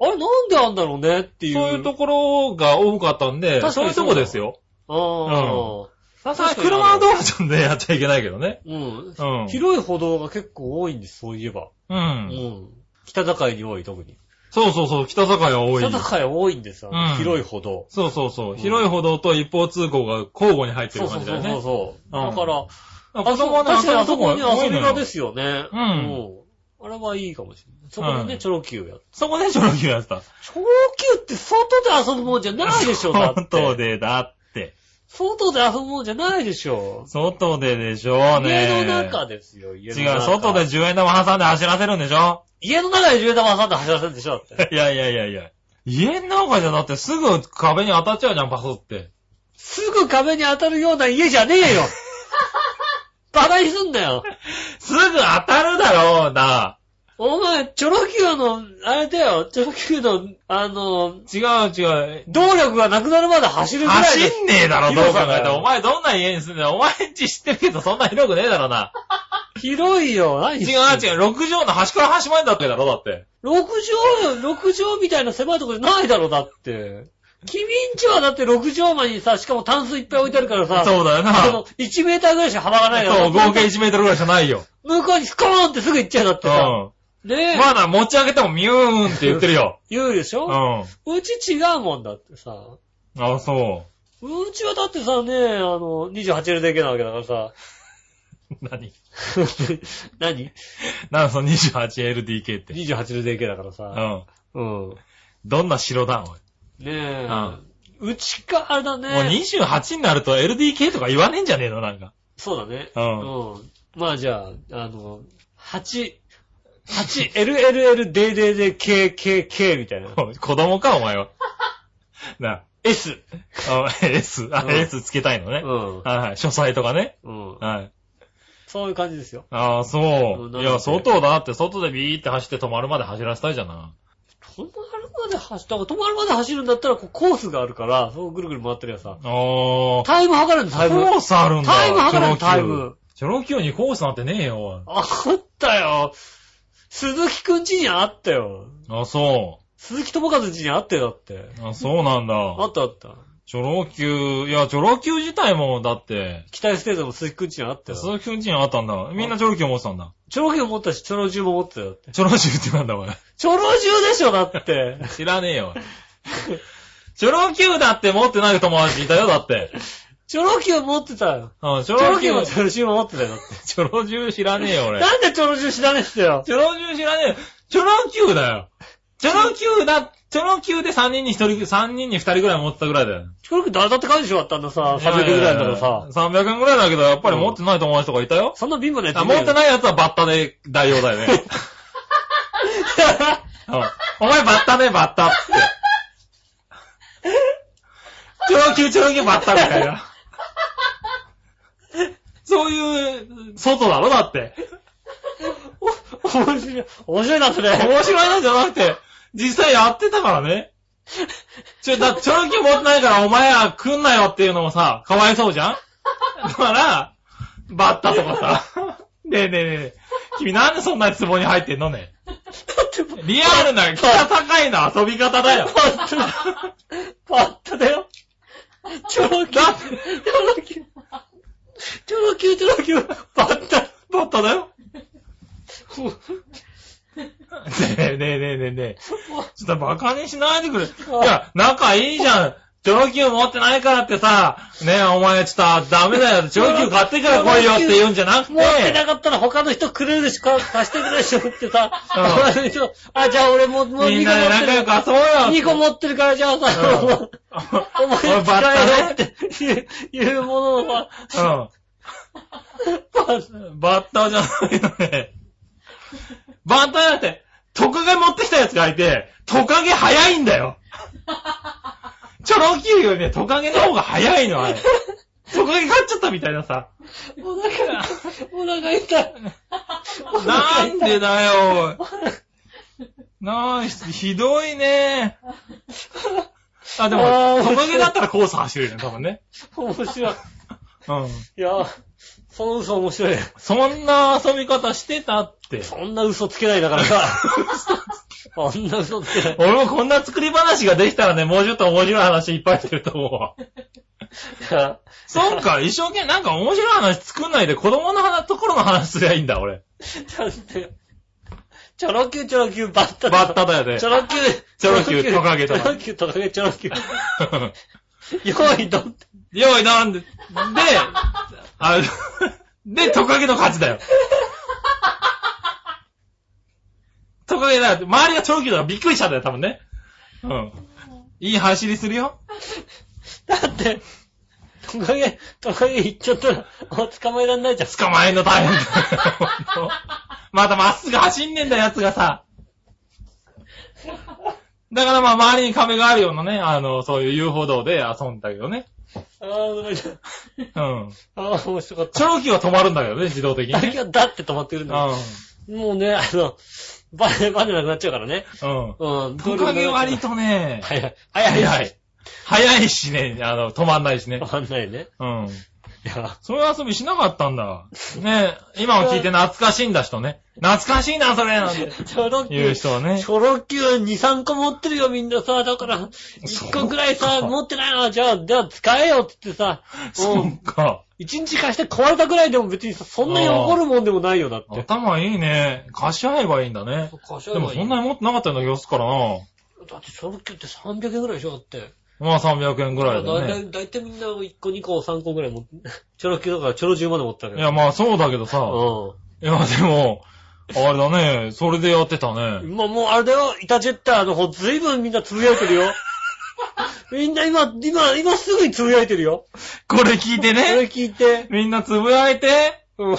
あれなんであんだろうねっていう。そういうところが多かったんで、確かにそういうとこですよ。あさすがに車の道路ちょっとね、やっちゃいけないけどね。あ、うん。うん。広い歩道が結構多いんです、そういえば。う。うんん。北境に多い、特に。そうそうそう、北境は多い。北境多いんですよ、うん広い歩道。そうそうそう。ん広い歩道と一方通行が交互に入ってそうそうそうる感じだよね。そう。うんだから、子供はね、確かにあそこに遊び場で。すよね。うんあれはいいかもしれない。そこでね、うんチョロ Q やって。そこでチョロキューやってた。チョロ Q って外で遊ぶもんじゃないでしょ、だって。外でだって。外で遊ぶもんじゃないでしょ。外ででしょうね。家の中ですよ、家の中。違う、外で10円玉挟んで走らせるんでしょ家の中で10玉挟んで走らせるんでしょ、だって。いやいやいやいや。家の中じゃだってすぐ壁に当たっちゃうじゃん、パスって。すぐ壁に当たるような家じゃねえよ。バカにすんなよ。すぐ当たるだろうな。お前、チョロ Q の、あれだよ、チョロ Q の、あの、違う違う。動力がなくなるまで走るぐらいで。走んねえだろ、どう考えても。広さだよお前どんな家に住んでんのお前んち知ってるけどそんな広くねえだろな。広 いよ。何違う違う、6畳の端から端までだってだろ、だって。6畳、6畳みたいな狭いところじゃないだろ、だって。君んちはだって6畳間にさ、しかもタンスいっぱい置いてあるからさ、そうだよな。あの、1メーターぐらいしか幅がないから。そう、合計1メートルぐらいしかないよ。向こうにスコーンってすぐ行っちゃうだってさ。うねえ。ん。まだ持ち上げてもミューンって言ってるよ。言うでしうょ、ん。うち違うもんだってさ。あ、そうちはだってさ、ねえ、あの、28LDK なわけだからさ。う。何？何？なんその 28LDK って。?28LDK だからうさ。ん。うん。どんな城だ、おい？ねえ。うんうちか、あれだね。もう28になると LDK とか言わねえんじゃねえの？なんか。そうだね。うんうん。まあじゃあ、あの、8、8、LLLDDDKKK みたいな。子供か、お前は。な S。あ、S、あ、うん S つけたいのね。うん。はいはい。書斎とかね。うん。はい。そういう感じですよ。ああ、そうう。んいや、外だって、外でビーって走って止まるまで走らせたいじゃな。止まるまで走った、止まるまで走るんだったら、こうコースがあるから、そうぐるぐる回ってるやつさ。ああ。タイム測るんだ、タイム。コースあるんだ。タイム測るんだ、チョロ Q タイム。。チョロ Q にコースなんてねえよ、おいあったよ。鈴木くんちにあったよ。あ、そ鈴木智和ちにあったよ、だって。う。あ、そうなんだ。あったあった。チョロ Q、いや、チョロ Q 自体も、だって、期待ステートも鈴木くんちにあったよ。鈴木くんちにあったんだ。みんなチョロ Q 持ってたんだ。チョロキュー持ったし、チョロジュも持ってたよだって。チョロ Q ってなんだ、おい。チョロジュでしょ、だって。知らねえよ。チョロ Q だって持ってない友達いたよ、だって。チョロキュー持ってたよ。うん、チチョロ Q キューもチョロジュも持ってたよ、だって。チョロ Q 知らねえよ、俺。なんでチョロジュ知らねえっすよ。チョロ Q 知らねえよ。チョロ Q だよ。チョロ Q だ、チョロ Q で3人に1人、3人に2人ぐらい持ってたぐらいだよ。チョロキュー誰だって感じでしょ、だったんださ、300円ぐらいだからさ。300円ぐらいだけど、やっぱり持ってない友達とかいたよ。そんな貧乏なやつあ、持ってい。ないやつはバッタで代用だよね。う んお前バッタね、バッタって。チョロ Q、チョロ Q バッタみたいな。そういう、外だろだって。面白い。面白いな、それ。面白いなんじゃなくて、実際やってたからね。ちょ、だ、チョロ Q 持ってないからお前は来んなよっていうのもさ、かわいそうじゃんだから、バッタとかさ。ねえねえねえ。君なんでそんなに壺に入ってんのねリアルな、北高いな遊び方だよ。パッタだよ。チョロキ。だってチョ。チョロキュー、チョロキュー。パッタ。バッタだよ。ねえねえねえねえねえ。ちょっとバカにしないでくれ。いや、仲いいじゃん。チョロ Q 持ってないからってさ、ねえ、お前ちょっとダメだよ。チョロ Q 買ってから来いよって言うんじゃなくて。持ってなかったら他の人くれるしか貸してくれるでしょってさ、他の人あ、じゃあ俺も、もう2みんなで個持ってる。仲良く遊ぼうよ。2個持ってるからじゃあさ、うんお前 俺バッタね使えよっていうものをさ、うん。バッタじゃないのね。バッタだって、トカゲ持ってきたやつがいて、トカゲ早いんだよ。チョロ Q よりね、トカゲの方が早いの、あれ。トカゲ勝っちゃったみたいなさ。お腹、お腹痛い。なんでだよ。なあ、ひひどいね。あ、でもトカゲだったらコース走れるよね、多分ね。面白い。うん。いや、その嘘面白い。そんな遊び方してたって。そんな嘘つけないだからさ。そんな嘘つけない。俺もこんな作り話ができたらね、もうちょっと面白い話いっぱいしてると思うわ。そっか、一生懸命なんか面白い話作んないで子供の話ところの話すりゃいいんだ、俺。だって、チョロキューチョロキューバッタバッタだよねチ。ョロキュー、チョロキュートカゲとかチョロキュートカゲチョロキュー。用意どん。よい、なんで、で、あで、トカゲの勝ちだよ。トカゲだよ。周りがチョロキューだからびっくりしたんだよ、多分ね。うん。いい走りするよ。だって、トカゲ、トカゲ行っちゃったら、もう捕まえらんないじゃん。捕まえんの大変だよ。またまっすぐ走んねえんだよ、やつがさ。だからまあ周りに壁があるようなね、あの、そういう遊歩道で遊んだけどね。ああ、なさいうん。ああ、面白かった。チョロキューは止まるんだけどね、自動的にだけね。がだって止まってくるんだよ。もうね、あの、バネ、バネなくなっちゃうからね。うん。うん。うん。トカゲ割とね、早い。早い。早い。早いしね、あの、止まんないしね。わかんないね。うん。いや、そういう遊びしなかったんだ。ね今を聞いて懐かしいんだ人ね。懐かしいな、それなんてチョロキュ言うー、人はねチ。ョロキュー2、3個持ってるよ、みんなさ。だから、1個ぐらいさ、持ってないな。じゃあ、じゃあ使えよって言ってさ、そうか。1日貸して壊れたぐらいでも別にさ、そんなに怒るもんでもないよ、だって。頭いいね。貸し合えばいいんだね。でもそんなに持ってなかったような気がするからな。だってチョロキューって300円ぐらいでしょ、だって。まあ300円ぐらいだね。だいたい、みんな1個2個3個ぐらい持って、チョロキューだからチョロ10まで持ってたけど。いや、まあそうだけどさ。ういや、でも、あれだね。それでやってたね。ん。まあもうあれだよ、イタジェッターの方ずいぶんみんなつぶやいてるよ。みんな今、今、今すぐにつぶやいてるよ。これ聞いてこれね。聞いて。みんなつぶやいて。うん。ね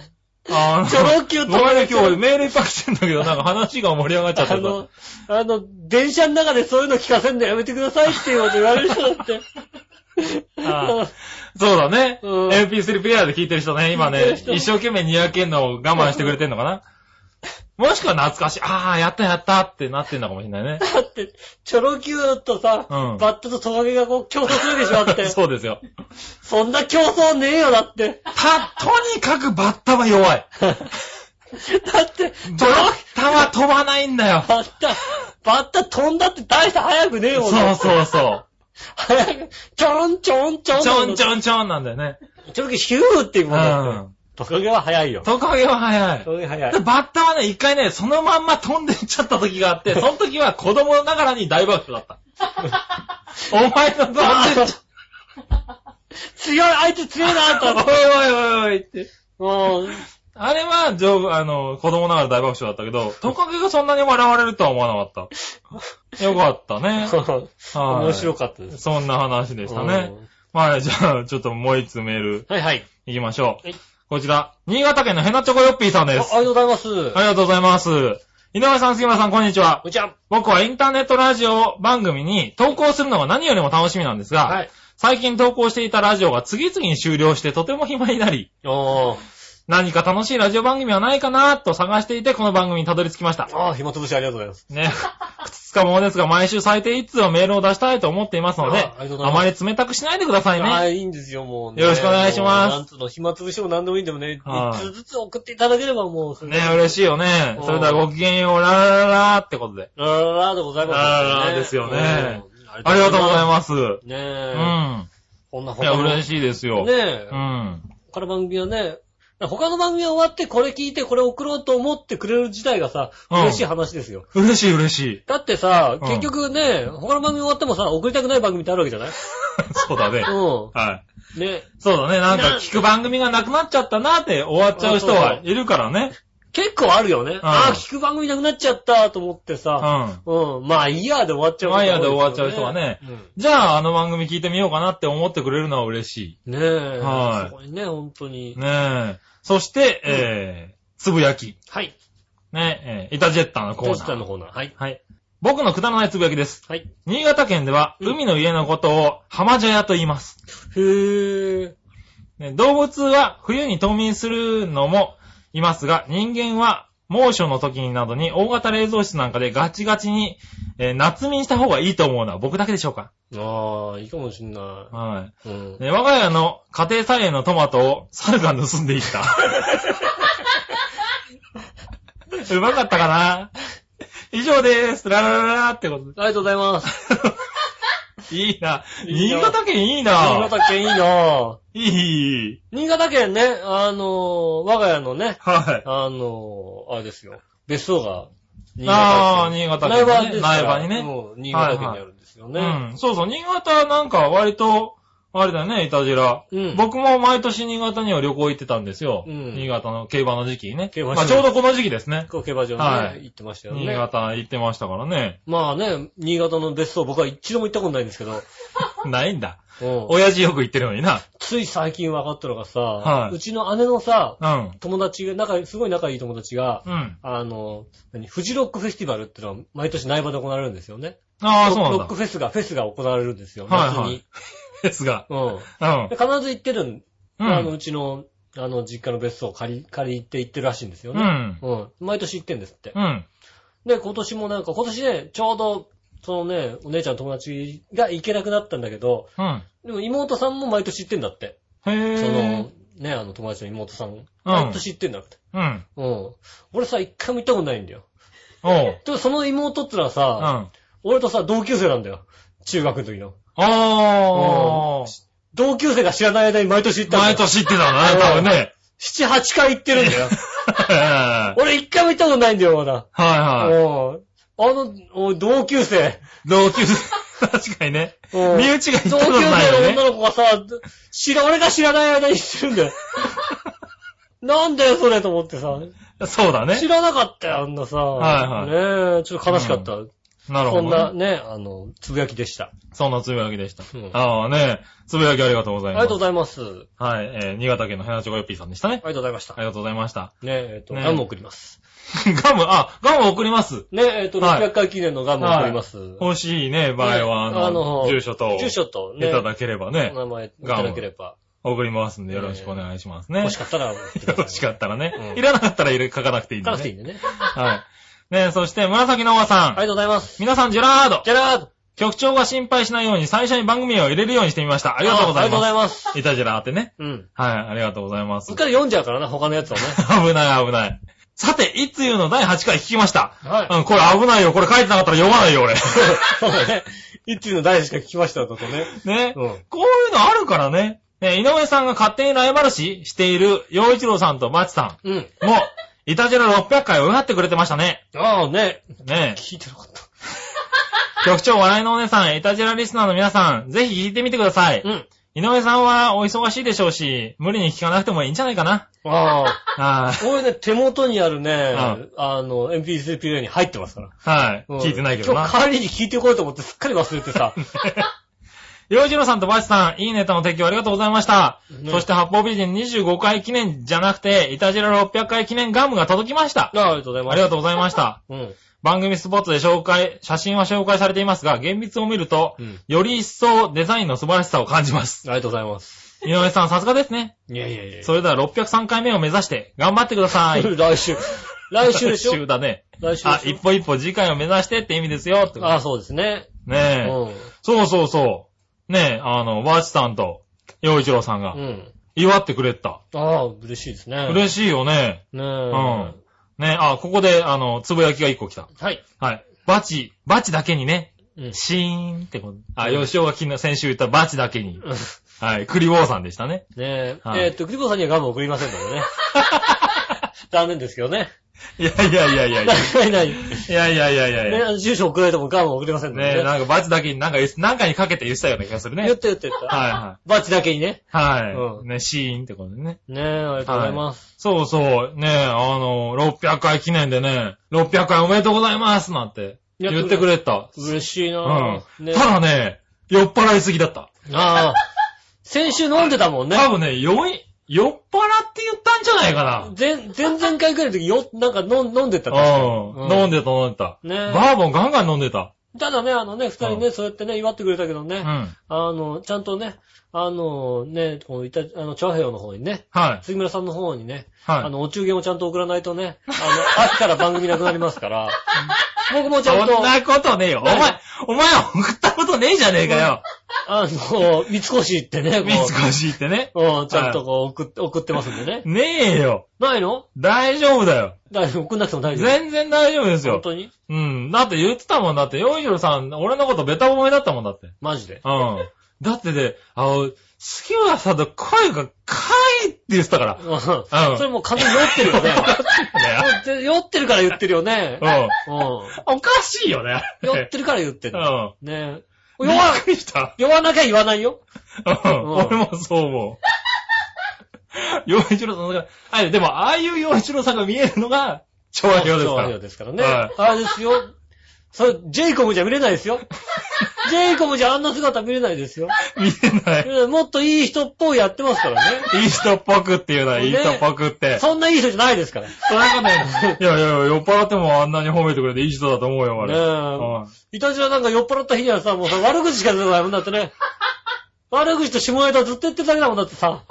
え。あの、チョロ Q とごめんね、今日メールいっぱい来てんだけど、なんか話が盛り上がっちゃってさ。あの、あの、電車の中でそういうの聞かせんのやめてくださいって言われる人だって。あそうだね。うん MP3 プレイヤーで聞いてる人ね、今ね、一生懸命にやけんのを我慢してくれてんのかなもしくは懐かしい。ああ、やったやったってなってんのかもしれないね。だって、チョロ Q とさ、うんバットとトカゲがこう競争するでしょだって。そうですよ。そんな競争ねえよ、だって。た、とにかくバッタは弱い。だって、バッタは飛ばないんだよ。バッタ、バッタ飛んだって大して速くねえもんそうそうそう。速く、ちょんちょんちょん。ちょんちん。ょんちょんなんだよね。チョロ Q ヒューっていううもんだって。ん。トカゲは速いよ。トカゲは速いト。カゲ速いで。バッタはね、一回ね、そのまんま飛んでっちゃった時があって、その時は子供ながらに大爆笑だった。お前の飛んでっちゃ強い、あいつ強いなと おい思って。おいおいおいって。うん。あれは、丈夫、あの、子供ながら大爆笑だったけど、トカゲがそんなに笑われるとは思わなかった。よかったね。はい面白かったです。そんな話でしたね。はい、じゃあ、ちょっともう一つメールうん。はいはい。行きましょう。はいこちら、新潟県のヘナチョコヨッピーさんあありです。がとうございます。ありがとうございます。井上さん、杉村さん、こんにちはこ。んにちは。僕はインターネットラジオ番組に投稿するのが何よりも楽しみなんですが、はい。最近投稿していたラジオが次々に終了してとても暇になり。何か楽しいラジオ番組はないかなと探していて、この番組にたどり着きました。ああ、暇つぶしありがとうございます。ね。くつつかものですが、毎週最低1通はメールを出したいと思っていますので、あありがとうございあますまり冷たくしないでくださいああ、ね。いいんですよ、もうね。よろしくお願いしますもうなんつうの、暇つぶしも何でもいいんでもね、はい一通ずつ送っていただければもう、それね、嬉しいよね。うんそれではごきげんよう、ララララってことで。ラララでございますラララですよねうんありがとうございす。ます。ねうえ。ん。こんないや、嬉い。しいですよ。ねえう。ん。他の番組はね、他の番組が終わってこれ聞いてこれ送ろうと思ってくれる自体がさ、うん嬉しい話ですよ。嬉しい嬉しい。だってさ、うん結局ね、他の番組終わってもさ、送りたくない番組ってあるわけじゃない？そうだね。うはい。ん。ね。そうだね。なんか聞く番組がなくなっちゃったなって終わっちゃう人はいるからね。結構あるよね。ああ、聞く番組なくなっちゃったと思ってうさ、ん。うん。まあ、いいやで終わっちゃうことワイヤーで終わっちゃう人はね。うんじゃあ、あの番組聞いてみようかなって思ってくれるのは嬉しねえ。はいそこにね、本当にい。。ねえ。そして、えー、つぶやき。はい。ねえ、えーイタジェッターのコーナトシさんのー。コーナー。はい。はい。僕のくだらないつぶやきです。はい。新潟県では、海の家のことを浜茶屋と言います。へぇね動物は冬に冬眠するのもいますが、人間は猛暑の時などに大型冷蔵室なんかでガチガチに、えー夏眠した方がいいと思うのは僕だけでしょうか？ああ、いいかもしんなはい。い。うん。ね我が家の家庭菜園のトマトを猿が盗んでいった。うまかったかな？以上でーす。ラララララってことで。ありがとうございます。いいな。いいな新潟県いいな。新潟県いいなぁ。いい。新潟県ね、あのー、我が家のね、はい。あのー、あれですよ。別荘が、新あー新潟県ね苗場ですから苗場にねもう新潟県にあるんですよね。うん。そうそう。新潟なんか割と、あれだよね、いたじら。うん僕も毎年新潟には旅行行ってたんですよ。うん新潟の競馬の時期にね。競馬まあちょうどこの時期ですね。こう競馬場にね、はい行ってましたよね。新潟行ってましたからね。まあね、新潟の別荘僕は一度も行ったことないんですけど、ないんだ。うん親父よく行ってるのにな。つい最近分かったのがさ、はいうちの姉のさ、うん。友達が、仲、すごい仲いい友達が、うん。あの、何、フジロックフェスティバルってのは毎年苗場で行われるんですよね。ああ、そうなんだロック。フェスが、フェスが行われるんですよ、はいはい。ですが。うん。うんで。必ず行ってるん、うんあの、うちの、あの、実家の別荘を借り、借りて行ってるらしいんですよね。うん。うん。毎年行ってんですって。うん。で、今年もなんか、今年ね、ちょうど、そのね、お姉ちゃんの友達が行けなくなったんだけど、うん。でも妹さんも毎年行ってんだって。へぇそー。の、ね、あの友達の妹さん。毎年行ってんだって。うん。うん。俺さ、一回も行ったことないんだよ。おう。でもその妹ってのはうん。俺とさ、同級生なんだよ。中学の時の。あ。同級生が知らない間に毎年行ったんだよ。毎年行ってたんだね、多分ね。七、八回行ってるんだよ。は 俺一回も行ったことないんだよ、まだ。いはい。うんあの、お同級生。同級生、確かにね。うん身内が行同級ったことない生の。女の子がさ、知ら、俺が知らない間に知ってるんだよ。なんだよ、それと思ってさ。そうだね。知らなかったよ、あんなさ。はいはいねえ、ちょっと悲しかった。なるほど、そんなね、あの、つぶやきでした。そんなつぶやきでした。うんああね、つぶやきありがとうございます。ありがとうございます。あはい、えー、新潟県のヘナチョコヨッピーさんでしたね。りがとうございました。ねありがとうございました。えっと、ねガム送ります。ガム、あ、ガム送ります。ねえっと、はい600回記念のガム送ります。欲しいね、場合は、ねあの、住所と、住所とね、いただければねお、名前いただければ、送りますんでよろしくお願いしますね。欲しかったら、よろしかったらね。うんいらなかったら入れ書かなくていいんでね。書かなくていいんでね。はい。ねそして、紫のおばさん。ありがとうございます。皆さん、ジェラードじゃらード局長が心配しないように最初に番組を入れるようにしてみました。ありがとうございありがとうございまます。す。いたじらーってね。うん。はい、ありがとうございますうっ。かり読んじゃうからな、他のやつをね。危ない危ない。さて、いつ言うの第8回聞きました。はい。うん、これ危ないよ。これ書いてなかったら読まないよ、俺。そうだね。一通の大しか聞きましたとかね。ね。うん。こういうのあるからね。ね、井上さんが勝手にライバル視している、洋一郎さんとバチさうん。んも、イタジラ600回を祝ってくれてましたね。ああね。ね聞いてなかった。局長、笑いのお姉さん、イタジラリスナーの皆さん、ぜひ聞いてみてください。うん。井上さんはお忙しいでしょうし、無理に聞かなくてもいいんじゃないかな。ああ。は俺ね、手元にあるねうん、あの、MP3 プレイに入ってますから。い。はい。うん聞いてないけどな。今日帰りに聞いてこようと思ってすっかり忘れてさ。洋一郎さんとバチさん、いいネタの提供ありがとうございました。ねそして、八方美人25回記念じゃなくて、イタジラ600回記念ガムが届きました。あありがとうございます。ありがとうございました。うん。番組スポットで紹介、写真は紹介されていますが、現実を見ると、うん。より一層デザインの素晴らしさを感じます。ありがとうございます。井上さん、さすがですね。いやいやいや。それでは603回目を目指して、頑張ってください。来週。来週でしょ？来週だね。来週あ、一歩一歩次回を目指してって意味ですよ。ああ、そうですね。ねえ。うそうそうそう。ねえ、あの、バーチさんと、洋一郎さんがん。うん。祝ってくれた。ああ、嬉しいですね。嬉しいよね。ねえ。うん。ねえ、あ、ここで、あの、つぶやきが一個来た。はい。はい。バチ、バチだけにね、うん。シーンってこと。あ、うん吉尾が昨日、先週言ったバチだけに。はい。クリボーさんでしたね。ねえ。はいえーっと、クリボーさんにはガム送りませんのでね。残念ですけどね。いやいやいやいやいや。ないない。ねいやいやいやいやいや。住所送られてもガム送りませんねえ、ね。なんかバチだけになんかなんかにかけて言ってたような気がするね。言った言った言った。はいはバチだけにね。い。はい。うんね、シーンってことでね。ねえ、ありがとうございます。そうそう。ねえ、あの、600回記念でね、600回おめでとうございますなんて言ってくれた。嬉しいうなん。ぁ。ねただね、酔っ払いすぎだった。ああ。先週飲んでたもんね。多分ね、酔い、酔っ払って言ったんじゃないかな。前、前々回くらいの時よ、なんか飲ん飲んでたう確かん。に飲んでた飲んでた。ねバーボンガンガン飲んでた。ただね、あのね、二人うね、そうやってね、祝ってくれたけどね、うん。あの、ちゃんとね、あの、ね、このいた、あの、チョアヘヨの方にね、はい。杉村さんの方にね、はい。あの、お中元をちゃんと送らないとね、あの、秋から番組なくなりますから、僕もちゃんとそん、なことねえよ。お前何、お前は送ったことねえじゃねえかよ。あの、三越行ってね、こ三越行ってね。う、うん、ちゃんとこう送って、送ってますんでね。ねえよ。ないの？大丈夫だよ。大丈夫、送んなくても大丈夫。全然大丈夫ですよ。本当に？うん。だって言ってたもんだって、ヨイジロさん、俺のことベタ褒めだったもんだって。マジで？うん。だってね、あの、杉村さんの声がかいって言ってたから。うん。うんそれもう完全に酔ってるよね。ね酔ってるから言ってるよね。うん。うん。おかしいよね。酔ってるから言ってうる。ん。ねえ。び酔わっ、くりした。酔わなきゃ言わないよ。うん。俺もそう思う。洋一郎さんが、あ、でも、ああいう洋一郎さんが見えるのが、調和表ですから調和表。ですからね。はいあれですよ。それ、ジェイコムじゃ見れないですよ。ジェイコムじゃあんな姿見れないですよ。見えない。うんもっといい人っぽいやってますからね。いい人っぽくっていうのは、ねいい人っぽくって。そんないい人じゃないですから。ねそれがね、いやいやいや、酔っ払ってもあんなに褒めてくれていい人だと思うよ、俺。え。うんいたじらなんか酔っ払った日にはさ、もうさ、悪口しか出てないもんだってね。悪口と下ネタずっと言ってるだけだもんだってさ。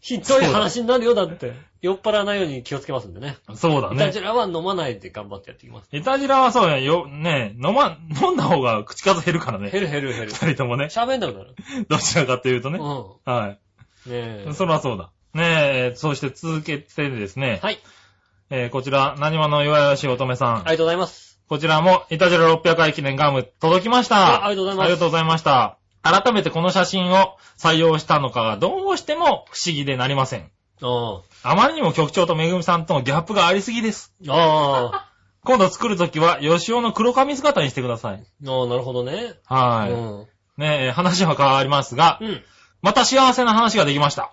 ひどい話になるよ、だって。酔っ払わないように気をつけますんでね。そうだねいたじ。らは飲まないで頑張ってやっていきます。いたじらはそうね、よ、ね、飲ま、飲んだ方が口数減るからね。減る減る減る。二人ともね。喋んなくなる。どちらかというとね。うはん。ねえい。。そらそうだ。ねえ、そして続けてですね。はい。えーこちら、何話の岩屋し乙女さん。ありがとうございます。こちらも、いたじら600回記念ガム届きました。あありがとうございますありがとうございました。改めてこの写真を採用したのかがどうしても不思議でなりません。ああまりにも局長とめぐみさんとのギャップがありすぎです。あ。ああ。今度作るときは、吉尾の黒髪姿にしてください。ああ、なるほどね。はい。うん。ねえ、話は変わりますが、うん。また幸せな話ができました。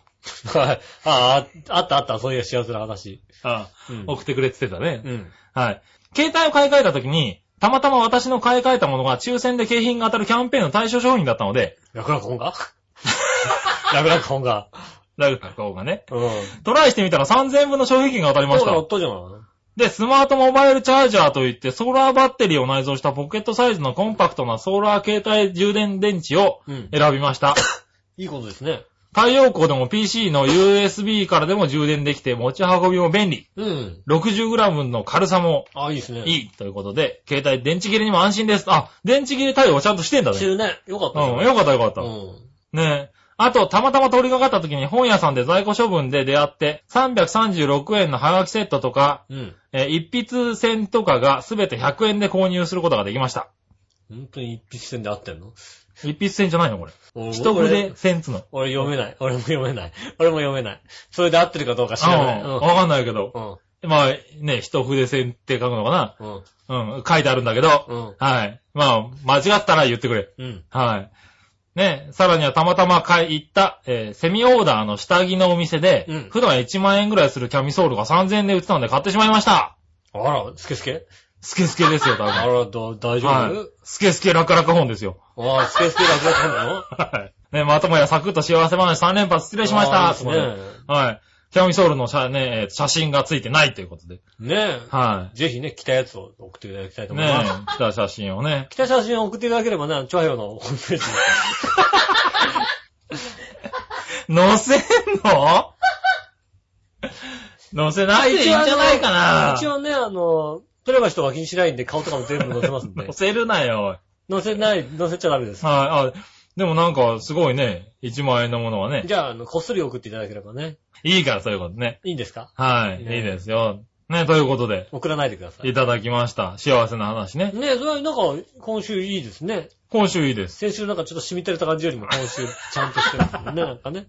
はい。ああ、あったあった、そういう幸せな話。あうん送ってくれてたね。うん。はい。携帯を買い替えたときに、たまたま私の買い替えたものが抽選で景品が当たるキャンペーンの対象商品だったので、楽々本が？楽々本が。ラグの方がね、うん。トライしてみたら3000円分の商品券が当たりましそうやた。ったじゃない。で、スマートモバイルチャージャーといって、ソーラーバッテリーを内蔵したポケットサイズのコンパクトなソーラー携帯充電電池をうん。選びました。いいことですね。太陽光でも PC の USB からでも充電できて持ち運びも便利。うん。60g の軽さもあ、いいですね。いいということで、携帯電池切れにも安心です。あ、電池切れ対応ちゃんとしてんだね。してるね。よかったうん、よかったよかった。うん。ねえ。あと、たまたま通りかかった時に本屋さんで在庫処分で出会って、336円のハガキセットとか、うん。えー一筆線とかがすべて100円で購入することができました。本当に一筆線で合ってんの？一筆線じゃないのこれ。俺一筆線つの。俺読めない。俺も読めない。俺も読めない。それで合ってるかどうか知らない。うんわかんないけど。うん。まあ、ね、一筆線って書くのかな？うん。うん、書いてあるんだけど。うん。はい。まあ、間違ったら言ってくれ。うん。はい。ね、さらにはたまたま買い行った、えーセミオーダーの下着のお店で、うん普段1万円ぐらいするキャミソールが3000円で売ってたので買ってしまいました。あら、スケスケ？スケスケですよ、多分。あら、大丈はい夫。スケスケラカラカ本ですよ。ああ、スケスケ楽々なの？はい。ね、まともやサクッと幸せ話3連発失礼しました。あーいいですね。はい。キャミソールの写,、ね、えー写真がついてないということで。ねはえ。ぜひね、来たやつを送っていただきたいとい。思います。ねえ、来た写真をね。来た写真を送っていただければね、チョアヘヨのホームページ載せんの？載せない？でいいんじゃないかな。一応ね、あの、プレバシとは気にしないんで、顔とかも全部載せますんで 載。せるなよ。載せない、載せちゃダメです。はい。あ、でもなんか、すごいね。1万円のものはね。じゃあ、あの、こっそり送っていただければね。いいから、そういうことね。いいんですか？はい。いいねですよ。ね、ということで、送らないでください。いただきました。幸せな話ね。ねえ、それはなんか、今週いいですね。今週いいです。先週なんかちょっと染みてるた感じよりも今週ちゃんとしてるんですよね、なんかね。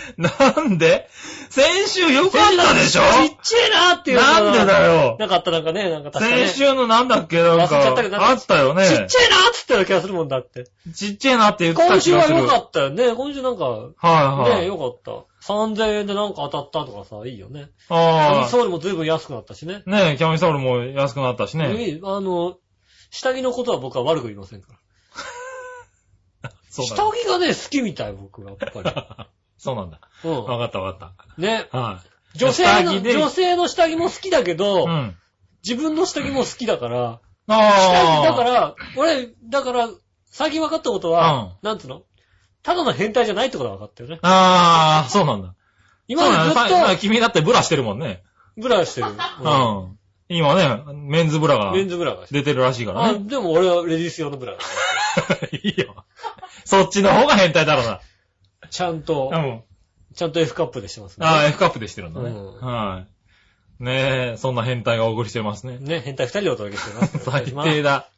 なんで？先週よかったでしょ？ちっちゃいなっていうのがなんでだよ。なかったなんかね、なんか確かね。先週のなんだっけ？なん忘れちゃかったけど、なんかあったよね。ちっちゃいなって言ったような気がするもんだって。ちっちゃいなって言ってた今週は気がする。良かったよね。今週なんか、はいはい。ね良かった。3000円でなんか当たったとかさ、いいよね。あソウルも随分安くなったしね。あ。ねキャミソールも安くなったしね。いいあの、下着のことは僕は悪く言いませんから。そうだ下着がね、好きみたい、僕は、やっぱ そうなんだ。り。わかったわかっうん。ね。た。はい。女性の、女性の下着も好きだけど、うん。自分の下着も好きだから、あ下あ。着だから、俺、だから、最近分かったことは、なんつうの？ただの変態じゃないってことが分かったよね。ああ、そうなんだ。今までずっ君だってブラしてるもんね。とブラしてる。う。ん。今ね、メンズブラがメンズブラが。出てるらしいからあ、ね。でも俺はレディース用のブラだ。いいよ。そっちの方が変態だろうな。ちゃんとう、ん。ちゃんと F カップでしてますね。ああ、F カップでしてるんだね。うんはい。ねえ、そんな変態がお送りしてますね。ね、変態二人でお届けしてます。最低だ。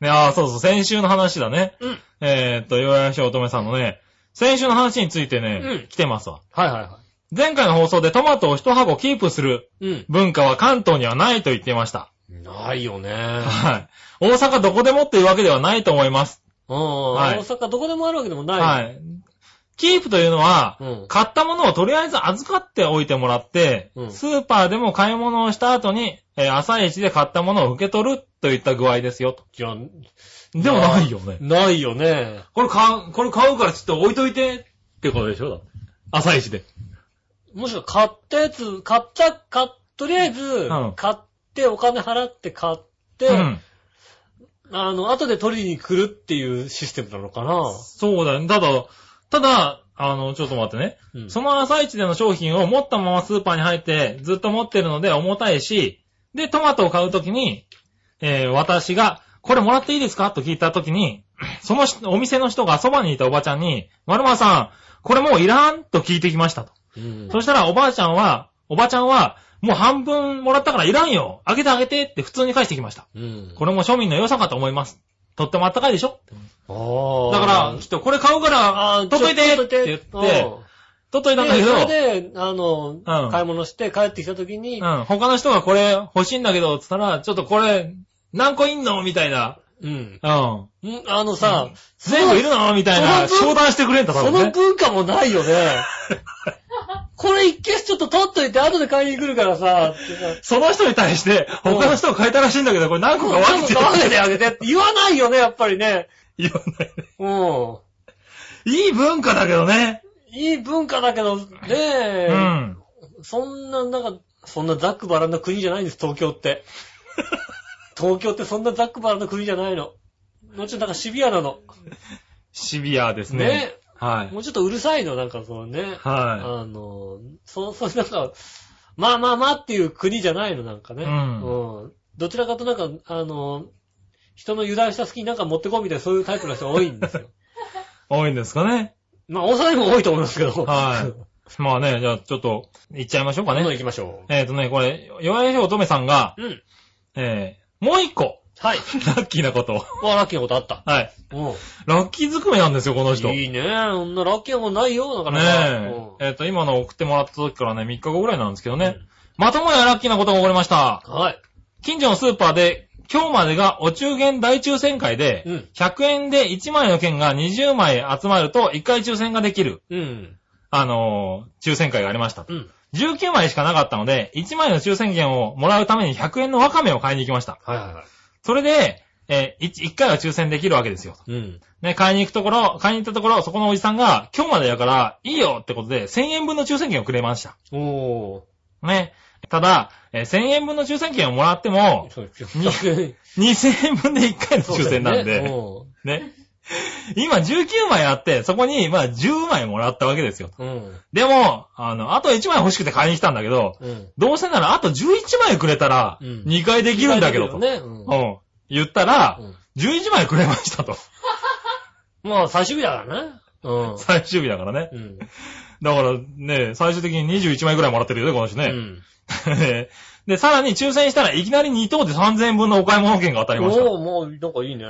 ね、ああ、そうそう、先週の話だね。うん。えーっと、岩屋し乙女さんのね、先週の話についてね、うん来てますわ。はいはいは前回の放送でトマトを一箱キープする。文化は関東にはないと言っていました。ないよね。はい。大阪どこでもっていうわけではないと思います。うん。はい大阪どこでもあるわけでもない。はい。キープというのは、うん。買ったものをとりあえず預かっておいてもらって、うんスーパーでも買い物をした後に、えー朝一で買ったものを受け取るといった具合ですよと。いや、でもないよね。ないよね。これ買う、これ買うからちょっと置いといてってことでしょ？だ朝一で。もしくは買ったやつ、買った、買っ、とりあえずん、買って、お金払って買って、うん。あの、後で取りに来るっていうシステムなのかな？そうだよね。ただ、ただ、あの、ちょっと待ってね。うんその朝一での商品を持ったままスーパーに入ってずっと持ってるので重たいし、で、トマトを買うときに、えー私が、これもらっていいですか？と聞いたときに、その人お店の人がそばにいたおばちゃんに、丸間さん、これもういらん？と聞いてきましたと。うんそしたらおばあちゃんは、おばちゃんは、もう半分もらったからいらんよあげてあげてって普通に返してきました。うん。これも庶民の良さかと思います。とってもあったかいでしょ？ああ。だから、きっとこれ買うから、あー取っといてって言って、うん取っといたんだけで、ど、それで、あの、ん買い物して帰ってきた時に、うん、他の人がこれ欲しいんだけど、つったら、ちょっとこれ、何個いんの？みたいな。うん。うん。んあのさ、全部いるの？みたいな、その分商談してくれんだ、多その。文化もないよね。これ一ケースちょっと取っといて後で買いに来るからさ、ってさその人に対して、他の人が変えたらしいんだけど、これ何個か分けて分けてあげてって言わないよね、やっぱりね。言わないね。うん。いい文化だけどね。いい文化だけど、ねえ、うん。そんな、なんか、そんなザックバランな国じゃないんです、東京って。東京ってそんなザックバランな国じゃないの。もうちょっとなんかシビアなの。シビアですね。ねはい。もうちょっとうるさいの、なんかそのね。はあの、そう、そう、なんか、まあまあまあっていう国じゃないの、なんかね。うんうんどちらかとなんか、あの、人の油断した隙になんか持ってこうみたいなそういうタイプの人が多いんですよ。い。多いんですかね。まあ大阪にも多いと思いますけど。はい。まあね、じゃあちょっと、行っちゃいましょうかどんどんね。行きましょえっ、とね、これ、弱い乙女さんが、う。うん。えー、もう一個、はい。ラッキーなことを。わ、ラッキーなことあった。はい。うラッキーずくめなんですよ、この人。ん。いいね。そんなラッキーなことないよ、だからねえ。えっ、と、今の送ってもらった時からね、3日後ぐらいなんですけどね。またもやラッキーなことが起こりました。はい。近所のスーパーで、今日までがお中元大抽選会で、うん100円で1枚の券が20枚集まると1回抽選ができる、うん。あのー抽選会がありました。うん。19枚しかなかったので、1枚の抽選券をもらうために100円のワカメを買いに行きました。はいはいはい。それで、えー、1, 回は抽選できるわけですよ。うん。ね、買いに行くところ、買いに行ったところ、そこのおじさんが、今日までだから、いいよってことで、1000円分の抽選券をくれました。おー。ね。ただ、えー1000円分の抽選券をもらっても、そうですによ。2000円分で1回の抽選なんで、そうね。今19枚あって、そこに、まあ10枚もらったわけですよ。だよね。でも、あの、あと1枚欲しくて買いに来たんだけど、うん。うん。どうせならあと11枚くれたら、うん2回できるんだけど、と。ね。うんうん。言ったら、うん11枚くれましたと。まあ、最終日だからね。うん。最終日だからね。うん。だからね、最終的に21枚くらいもらってるよね、この人ね。うん。で、さらに抽選したらいきなり2等で3000円分のお買い物券が当たりました。おー、もう、なんかいいね。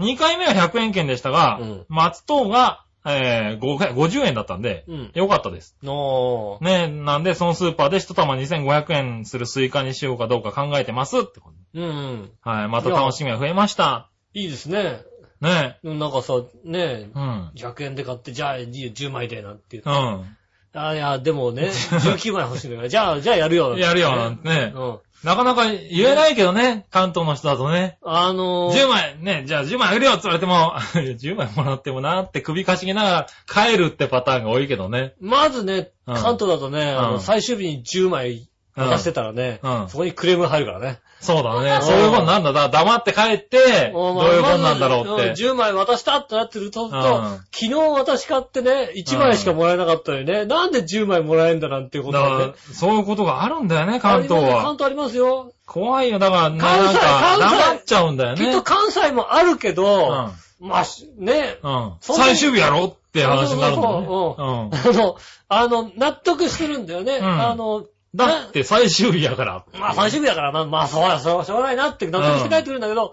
2回目は100円券でしたが、うん末等が、えー、5 50円だったんで、うん。よかったです。おー。ね、なんでそのスーパーで1玉2500円するスイカにしようかどうか考えてますってこと。うんうん。はい、また楽しみが増えました。いいですね。ね、でもなんかさ、ねうん。100円で買って、じゃあ10枚でなんて言って。うん。あ、いや、でもね、19枚欲しいんだから、じゃあ、じゃあやるよ。やるよ、なんてね。うん。なかなか言えないけどね、関東の人だとね。あのー、10枚、ね、じゃあ10枚あげるよって言われても、10枚もらってもなって首かしげながら帰るってパターンが多いけどね。まずね、うん関東だとね、あの、うん最終日に10枚渡してたらね、うんそこにクレームが入るからね。そうだね。うんそういうことなんだ。だ黙って帰って、どういうことなんだろうって。まず10枚渡したってなってると、とうん昨日私買ってね、1枚しかもらえなかったのにね、なんで10枚もらえんだなんていうことだがね。そういうことがあるんだよね、関東は。関東ありますよ。怖いよ。だから、な関西なんか、関西黙っちゃうんだよね。きっと関西もあるけど、うん。まあ、しね、うん。最終日やろって話になるんだよね。そううん。あの、あの、納得してるんだよね。んあの、だって最終日やから。まあ最終日だからな、まあそうや、そうしょうがないなって納得して帰ってくるんだけど、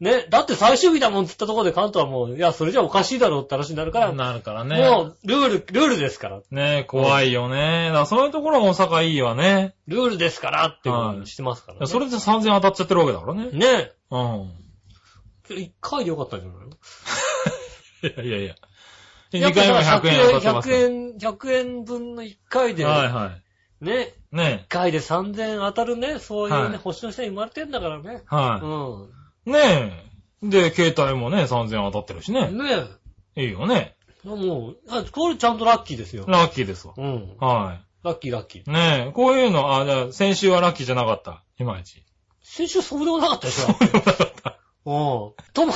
うね、だって最終日だもんって言ったところで関東はもう、いや、それじゃおかしいだろうって話になるから、ん。なるからね。もう、ルール、ルールですから。ね怖いよね。だからそういうところも大阪いいわね。ルールですからっていうことにしてますから、ね。それで3000当たっちゃってるわけだからね。ねうん。一回でよかったんじゃないの？いやいやいや。2やっぱ回目さ100円当たってます100円、100円分の1回で、はいはね、い。ね1回で3000円当たるね、そういうね、はい星の下に生まれてんだからね。はうい。ねえ。で、携帯もね、3000当たってるしねん。。ねいいよね。もう、あ、これちゃんとラッキーですよ。ラッキーですわ。うん。はラッキーラッキー。い。ねえ、こういうの、あ、じゃあ、先週はラッキーじゃなかった？いまいち。先週そうでもなかったでしょうん。トマ、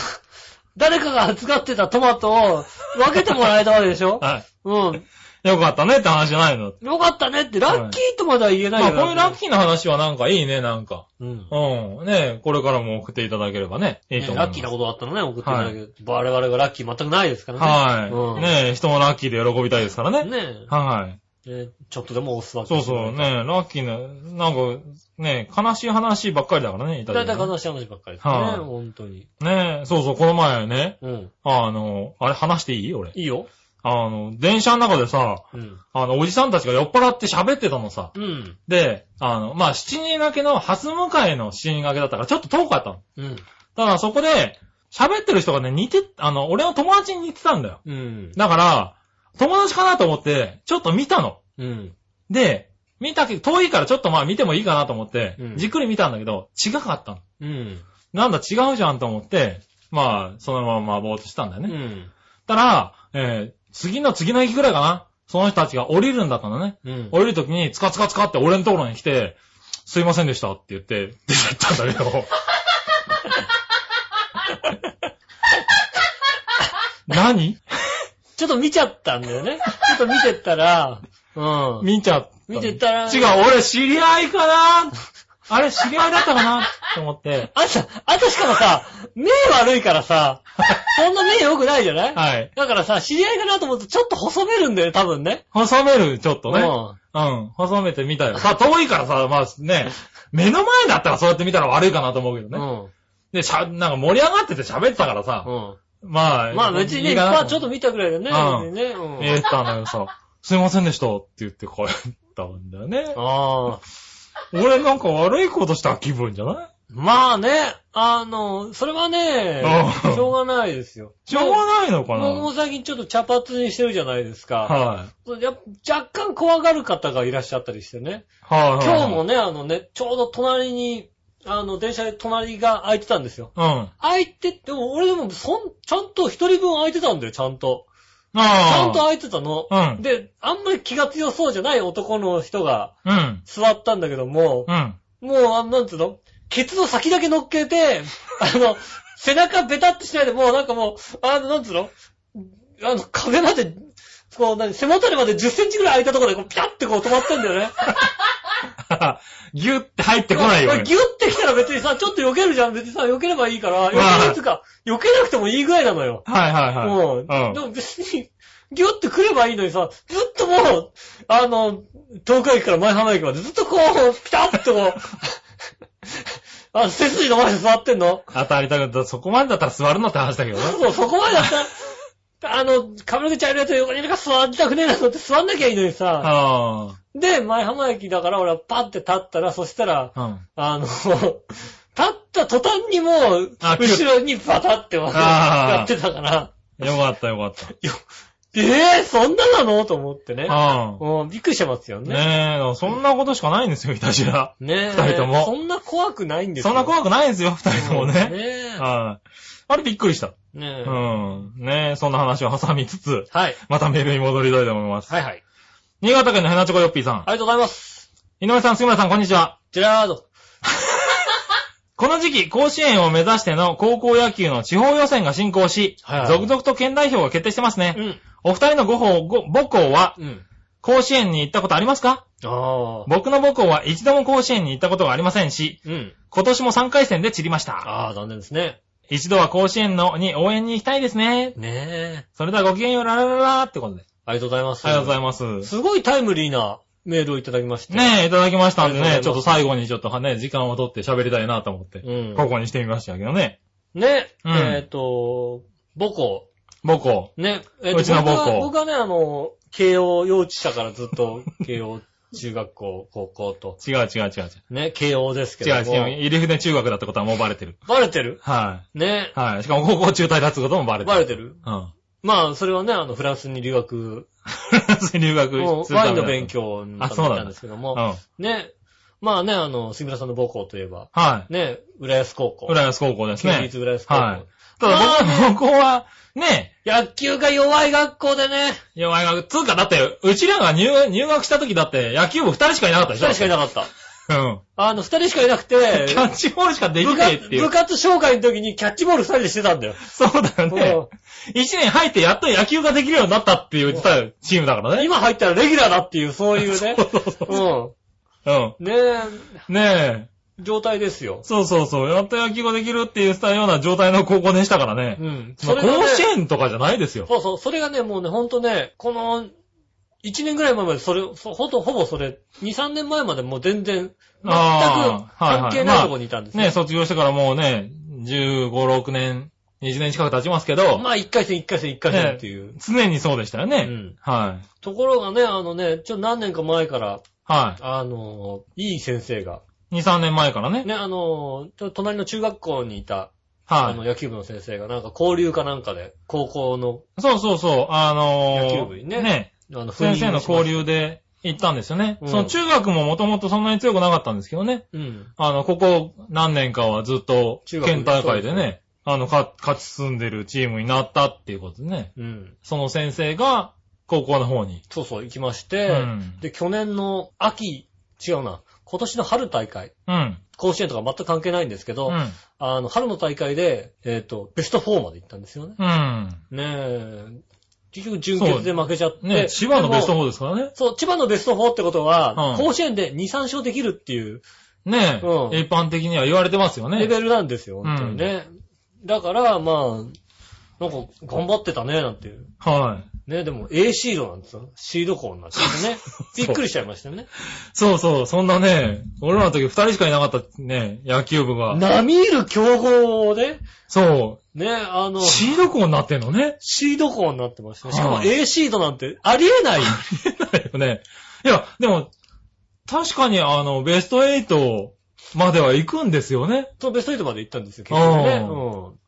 誰かが扱ってたトマトを分けてもらえたわけでしょはうん。い。よかったねって話じゃないの？よかったねって、ラッキーとまでは言えないまあ、よ。こういうラッキーな話はなんかいいね、なんか。うん。うん。ねえ、これからも送っていただければね。いいと思います。ラッキーなことがあったらね、送っていただける。我々がラッキー全くないですからね。はい。うんねえ、人もラッキーで喜びたいですからね。ねはい。え。ねちょっとでも押すわけそうそう、ねラッキーな、なんか、ね悲しい話ばっかりだからね、いただだいたいいてね悲しい話ばっかりですね。はい本当に。ねそうそう、この前ね、うん。あの、あれ話していい？俺。いいよ。あの、電車の中でさ、うん。あの、おじさんたちが酔っ払って喋ってたのさ。うん。で、あの、まあ、七人掛けの、初向かいの七人掛けだったから、ちょっと遠かったの。うん。ただそこで、喋ってる人がね、似て、あの、俺の友達に似てたんだよ。うん。だから、友達かなと思って、ちょっと見たの。うん。で、見たけど、遠いからちょっとまあ見てもいいかなと思ってうん、じっくり見たんだけど、違かったの。うん。なんだ違うじゃんと思って、まあ、そのままぼーっとしたんだよね。うん。たら、えー、次の次の駅ぐらいかな？その人たちが降りるんだったのね。うん。降りるときに、ツカツカツカって俺のところに来て、すいませんでしたって言って、出てったんだけど。何？ちょっと見ちゃったんだよね。ちょっと見てったら、うん。見ちゃった。見てたら違う、俺知り合いかな？あれ知り合いだったかな？と思って。あんた、あんたしかもさ、目悪いからさ、そんな目良くないじゃない？はい。だからさ、知り合いかなと思ってちょっと細めるんだよ、多分ね。細める、ちょっとね。うんうん。細めてみたよ。さあ、遠いからさ、まあね、目の前だったらそうやって見たら悪いかなと思うけどね。うん。で、しゃ、なんか盛り上がってて喋ってたからさ、うん。まあ、まあ別にね、いいかなまあちょっと見たぐらいだよね。うん別にね。うん。言ったんだけどさ、すいませんでしたって言って帰ったんだよね。ああ。俺なんか悪いことした気分じゃない？まあね、あの、それはね、うんしょうがないですよ。しょうがないのかもうも最近ちょっと茶髪にしてるじゃないですか。はやっぱ若干怖がる方がいらっしゃったりしてね。い。はいはい。今日もね、あのね、ちょうど隣に、あの、電車で隣が空いてたんですよ。うん。空いて、でも俺でも、そん、ちゃんと一人分空いてたんだよ、ちゃんと。ち。ゃんと空いてたの。うんで、あんまり気が強そうじゃない男の人がうん。座ったんだけども、うん。もう、あなんつうの？ケツの先だけ乗っけて、あの、背中ベタってしないで、もうなんかもう、あの、なんつうの？あの、壁まで、こう、何、背もたれまで10センチぐらい空いたところで、こう、ピャってこう止まってんだよね。ギュッて入ってこないよ。俺ギュッてきたら別にさ、ちょっと避けるじゃん。別にさ、避ければいいから、避けるっていうか、避けなくてもいいぐらいなのよ。はいはいはい。もう、うんでも別に、ギュッて来ればいいのにさ、ずっともう、あの、東海駅から前浜駅までずっとこう、ピタッとこう、あの、背筋の前で座ってんの。当たりたくったそこまでだったら座るのって話だけどね。そう、そこまでだったら、あの、髪の毛茶色いやつ横にいるから座りたくねえなと思って座んなきゃいいのにさ。あで、前浜駅だから俺はパッて立ったら、そしたら、あ。うん。あの、立った途端にもう、あ後ろにバタってあーやってたから、よかったよかった。えぇ、そんななのと思ってね。あうん、びっくりしてますよあ。ね。ねえ、そんなことしかないんですよ、いたじら。ねえ。二人ともそんな怖くないんですよ。そんな怖くないんですよ、二人ともね。ねはい。あれびっくりした。え。ねえ。うん。ねえ、そんな話を挟みつつ、はい。またメールに戻りたいと思います。はいはい。新潟県のヘナチョコヨッピーさん。ありがとうございます。井上さん、杉村さん、こんにちは。ジェラード。この時期、甲子園を目指しての高校野球の地方予選が進行し、はいはい続々と県代表が決定してますね。うん。お二人のご方ご母校は、うん。甲子園に行ったことありますか？ああ。僕の母校は一度も甲子園に行ったことがありませんし、うん。今年も3回戦で散りました。ああ、残念ですね。一度は甲子園のに応援に行きたいですね。ねえ。それではごきげんよう、ララララってことで。ありがとうございます。ありがとうございまます。す。すごいタイムリーなメールをいただきまして。ねえ、いただきましたんでね、ありがとうございますちょっと最後にちょっとね、時間を取って喋りたいなと思って、うん。ここにしてみましたけどね。ね、うんえっ、と、母校。母校。ね、えーとうちの母校僕は僕はね、あの、慶応幼稚舎からずっと慶応中学校、高校と。違う違う違う違う。ね、慶応ですけ違うども。違う。入船中学だってことはもうバレてる。バレてる？はねい。、はい。しかも高校中退立つこともバレてる。バレてる？うん。まあ、それはね、あの、フランスに留学、留学もうするためだワインの勉。強に行ったんですけども、うん。ね、まあね、あの、杉村さんの母校といえば、はい。ね、浦安高校。浦安高校ですね。県立浦安高校。はい。ただまあ僕の高校は、ね、野球が弱い学校でね、弱い学、つうかだって、うちらが入入学した時だって野球部二人しかいなかったでしょ二人しかいなかった。うん。あの、二人しかいなくて、キャッチボールしかでき部ねえっ活、ていう。部活紹介の時にキャッチボール二人でしてたんだよ。そうだよね。一年入ってやっと野球ができるようになったって言ってたチームだからね。今入ったらレギュラーだっていう、そういうね。そうそうそう。うん。うん。ねえ、ねえ。状態ですよ。そうそうそう。やっと野球ができるって言ったような状態の高校でしたからねう。ん。まあがね甲子園とかじゃないですよ。そうそう、それがね、もうね、ほんとね、この、1年ぐらい前までそれ、そほとほぼそれ、2、3年前までもう全然、全く関係ないとこにいたんですよ。ね卒業してからもうね、15、6年、20年近く経ちますけど、まあ、1回戦、1回戦、1回戦っていう。常にそうでしたよね。うんはい。ところがね、あのね、ちょ、何年か前から、はあの、いい先生が、い。2、3年前からね。ね、あの、ちょ隣の中学校にいた、あの、は野球部の先生が、なんか交流かなんかで、高校の、い。そうそうそう。あのー、野球部にねあの、先生の交流。流で行ったんですよね。うんその中学ももともとそんなに強くなかったんですけどね。うん。あの、ここ何年かはずっと中学県大会でそうでね、あの、か勝ち進んでるチームになったっていうことでね。うん。その先生が高校の方に。そうそう、行きまして、うんで、去年の秋、違うな、今年の春大会、うん。甲子園とか全く関係ないんですけど、うん。あの、春の大会で、えっ、と、ベスト4まで行ったんですよね。うん。ねえ。結局準決で負けちゃって。ね、千葉のベストでも4ですからね。そう、千葉のベスト4ってことは、うん甲子園で2、3勝できるっていうねえ、うん一般的には言われてますよね。レベルなんですよ、本当にね。だから、まあ、なんか、頑張ってたね、なんていう。はい。ね、でも A シードなんですよ。シード校になっててね。びっくりしちゃいましたよね。そうそう、そんなね、俺らの時二人しかいなかったね、野球部が。並みいる強豪で、そね、あのう、、シード校になってんのね。シード校になってましたね。しかもはい A シードなんてありえない。だよね。いや、でも、確かにあの、ベスト8までは行くんですよね。と、ベスト8まで行ったんですよ、結局ね。あうん。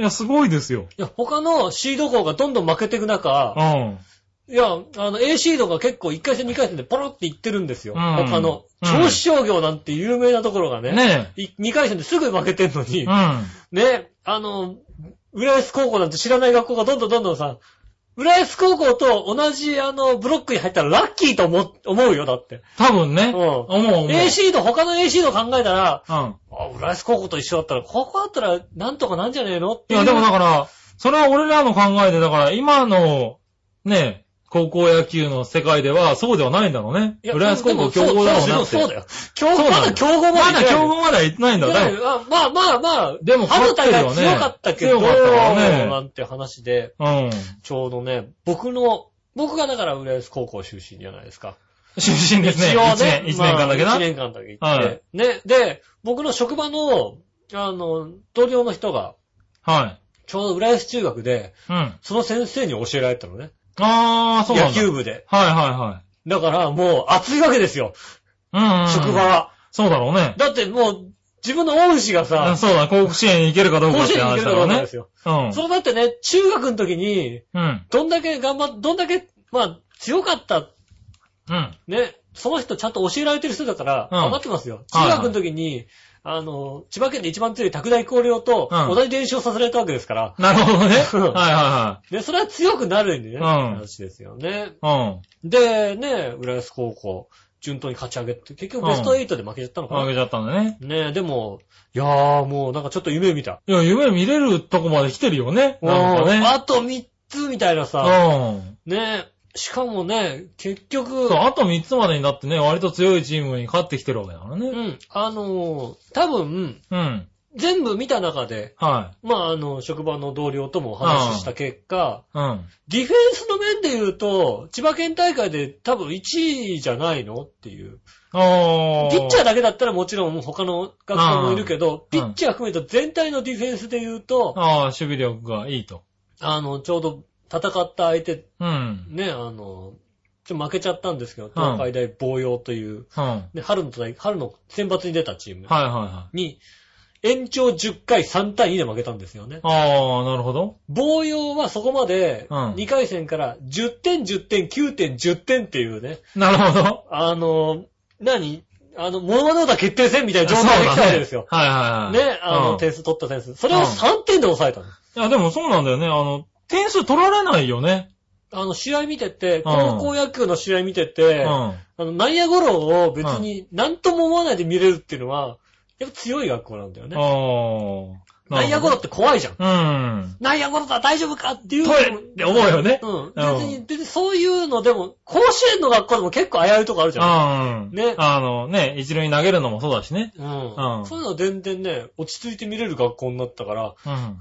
いや、すごいですよ。いや、他のシード校がどんどん負けていく中う、ん。いや、あの、A シードが結構1回戦2回戦でポロっていってるんですよ。うん他の。うん銚子商業なんて有名なところがね。ねい2回戦ですぐ負けてんのにえ。う、ん。ね、あの、浦安高校なんて知らない学校がどんどんどんどんさ、浦安高校と同じあの、ブロックに入ったらラッキーと思思うよ、だって。多分ね。うん思う思う。A シード、他の A シード考えたら、うん。あ、浦安高校と一緒だったら、ここだったらなんとかなんじゃねえのっていう。いや、でもだから、それは俺らの考えで、だから今の、ね、高校野球の世界ではそうではないんだろうね。いや浦安高校強豪だろうなって。そうだよ。強豪、まだ強豪までまだ強豪までは行ってないんだね。あまあまあまあ、でも勝ってるよね強かったけど、強かったからねなんて話で、うん。ちょうどね、僕の、僕がだから浦安高校出身じゃないですか。出身ですね。一応一ね年、。一年間だけな。まあ一年間だけ行って。はいね、で、僕の職場の、あの、同僚の人が、はちょうど浦安中学で、い。うん。その先生に教えられたのね。あー、そうなんだ。野球部で。はいはだからもう熱いわけですよ、いはい。うんうん。職場。は。そうだろうね。だってもう、自分の恩師があさ、そうだ、甲子園に行けるかどうか甲子って園に行けるかどう話だろうね。かですよ。うん。それだってね、中学の時に、うん。どんだけ頑張っ、どんだけ、まあ、強かった、うん。ね、その人ちゃんと教えられてる人だから、うん頑張ってますよ。はいはい中学の時に、あの、千葉県で一番強い拓大高陵とうん同じ練習をさせられたわけですから、なるほどね。う んはいはね、それは強くなるんでね、うん話ですよね。いはい。で、ね、浦安高校、順当に勝ち上げて、結局ベスト8で負けちゃったのうん。かな。負けちゃったんだね。ねでも、いやーもうなんかちょっと夢見た。いや、夢見れるとこまで来てるよね。なんかうんね。あと3つみたいなさ、うん。ねしかもね、結局、そう、あと3つまでになってね、割と強いチームに勝ってきてるわけだからね。うん、あのー多分、うん。全部見た中で、はまあ、あの、職場の同僚ともお話しした結果、い。うん。ディフェンスの面で言うと、千葉県大会で多分1位じゃないのっていう。おー。ピッチャーだけだったらもちろん他の学校もいるけど、うんピッチャー含めた全体のディフェンスで言うと、ああ、守備力がいいと。あの、ちょうど戦った相手、うん。ね、あの、ちょっと負けちゃったんですけど、東海大防洋という、うん。はいね、春の大、春の選抜に出たチームはいはに、延長10回3対2で負けたんですよねい。。ああ、なるほど。防洋はそこまで、うん2回戦から10点、10点、9点、10点っていうね、なるほど。あの、何？あの、物々だ決定戦みたいな状態で来たわけですよ。はいはいはい。ね、あの、うん点数取った点数。それをうん3点で抑えたの。いや、でもそうなんだよね。あの、点数取られないよね。あの、試合見てて、高校野球の試合見てて、うん。あの、内野ゴロを別に何とも思わないで見れるっていうのは、やっぱ強い学校なんだよね。ああ。内野ゴロって怖いじゃん。うん。内野ゴロだ大丈夫かっていう。トイレって思うよね。うん。別に、別にそういうのでも、甲子園の学校でも結構危ういとこあるじゃん。うん。ねあのね、一塁に投げるのもそうだしね。うん。うんそういうの全然ね、落ち着いて見れる学校になったから、う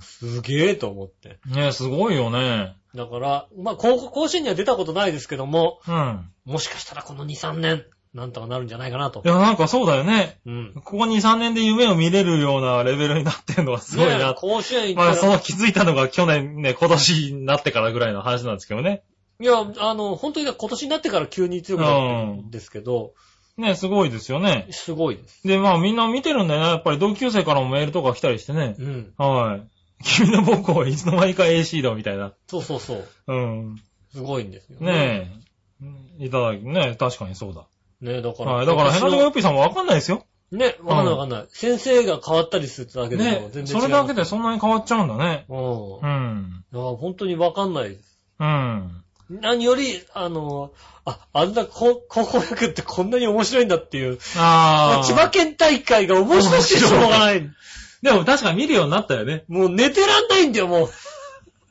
すげえと思って。ん。ねすごいよね。だから、まあ、甲子園には出たことないですけども、うん。もしかしたらこの2、3年、なんとかなるんじゃないかなとい。や、なんかそうだよね。うん。ここ2、3年で夢を見れるようなレベルになってるのがすごいねな。甲子園行まあ、ったら、その気づいたのが去年ね、今年になってからぐらいの話なんですけどね。いや、あの、本当に今年になってから急に強くなってるんですけど、ね、すごいですよね。すごいです。で、まあみんな見てるんだよね。やっぱり同級生からもメールとか来たりしてね。うん。はい。君の母校はいつの間にか A シードみたいな。そうそうそう。うん。すごいんですよ。ねいただき、ね、確かにそうだ。ねだから。はい。だから、ヘナジョコヨッピピーさんもわかんないですよ。ね、わかんないわかんない。先生が変わったりするだけでもね全。然違う。それだけでそんなに変わっちゃうんだね。うん。うだん。から本当にわかんない。うん。何より、あの、あ、あんな高高校野球ってこんなに面白いんだっていう。ああ。千葉県大会が面白くてしょうがない。でも確かに見るようになったよね。もう寝てらんないんだよ、も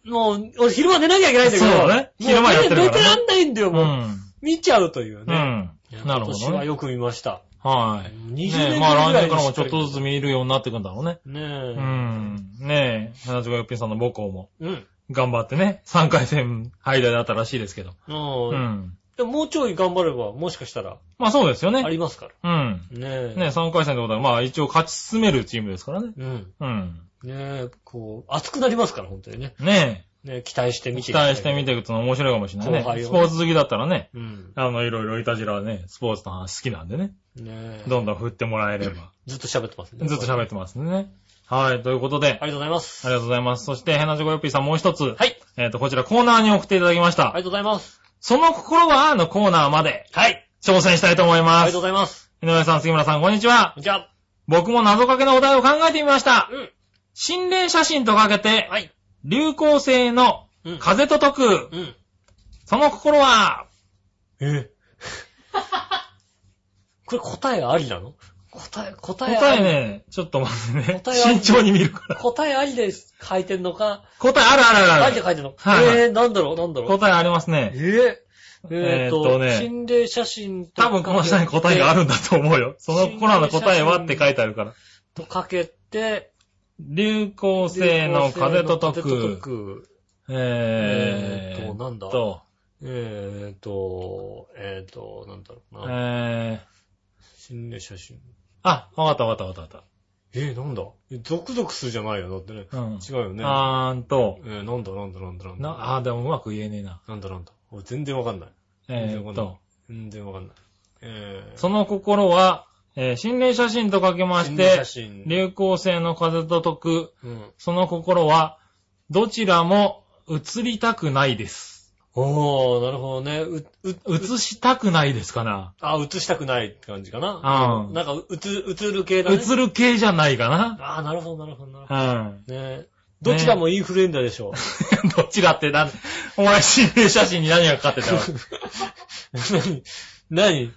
う。もう、俺昼間寝なきゃいけないんだけど。そうだね昼間やってるからね寝てらんないんだよ、うもう。ん。見ちゃうといううね。んいや。なるほどね。今年はよく見ました。はい。20年ぐらいねまあ来年からもちょっとずつ見るようになっていくんだろうね。ねえ。うん。ねえ、花ちよっぴんさんの母校もうん。頑張ってね、3回戦敗退だったらしいですけど。うん。うん。でももうちょい頑張れば、もしかしたら、まあそうですよあね。りますかうん。ら。ねえ。ね3回戦ってことは、まあ一応勝ち進めるチームですからね。うん。うん。ねえ、こう、熱くなりますから、本当にね。ねね期待してえ、みて期待してみていくと面白いかもしれないね。後輩をねスポーツ好きだったらね、うん。あの、いろいろいたじらはね、スポーツの話好きなんでね。ねえ。どんどん振ってもらえれば。ずっと喋ってますね。ずっと喋ってますね。はい、ということで、ありがとうございます。ありがとうございます。そして、ヘナジョコヨッピーさんもう一つ。はい。えっ、と、こちらコーナーに送っていただきました。ありがとうございます。その心はのコーナーまではい。挑戦したいと思います。ありがとうございます。井上さん、杉村さん、こんにちは。じゃあ、僕も謎かけのお題を考えてみました。うん。心霊写真とかけて、はい。流行性のうん。風と解く、うん。その心は、え これ答えありなの？答え、答えあり。答えね、ちょっと待ってね。答えあり慎重に見るから。答えありで書いてんのか、答えあるあるあるありで書いてんの？はいはいえー、なんだろう、なんだろう？答えありますね。え？ー、えーっと、えーっとね心霊写真と多分この下に答えがあるんだと思うよ。その心の答えはって書いてあるから。とかけて、流行性の風と解く。く。えーえーっとなんだ？と、えーっと、えーっと、なんだろうな。えー、心霊写真。あ、わかったわかったわかっえー、なんだ？えゾクゾクするじゃないよ、だってね。た。うん。違うよね。あーんと、えー、なんだなんだなんだなんだ。な、あーでもうまく言えねえな。なんだなんだ。俺全然わかんない。えーっと、全然わかんない。えー、その心は、えー心霊写真とかけまして心霊写、真。流行性の風と解く、うん。その心は、どちらも映りたくないです。おー、なるほどね。う、う、映したくないですかな。あ、映したくないって感じかな。うんなんか、映、映る系だね。映る系じゃないかな。あー、なるほど、なるほど、なるほど。うん。ねどちらもインフルエンザでしょう。どちらってなん、お前心霊写真に何がかかってたわ。何？何？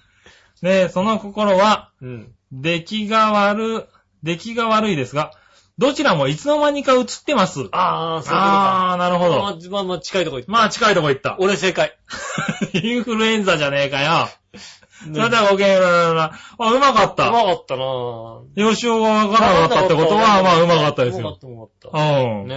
ねえ、その心は、うん。出来が悪、出来が悪いですが、どちらもいつの間にか映ってます。あー、そういう。あー、なるほど。まあ、まあ、まあ、近いとこ行った。まあ、近いとこ行った。俺正解。インフルエンザじゃねえかよ。ねそれではごきげんよう。あ、うまかっうた。まかったなぁ。ヨシオがわからなかったってことは、まあ、うまかったですよ。うまかった、うまかっうた。ん。ね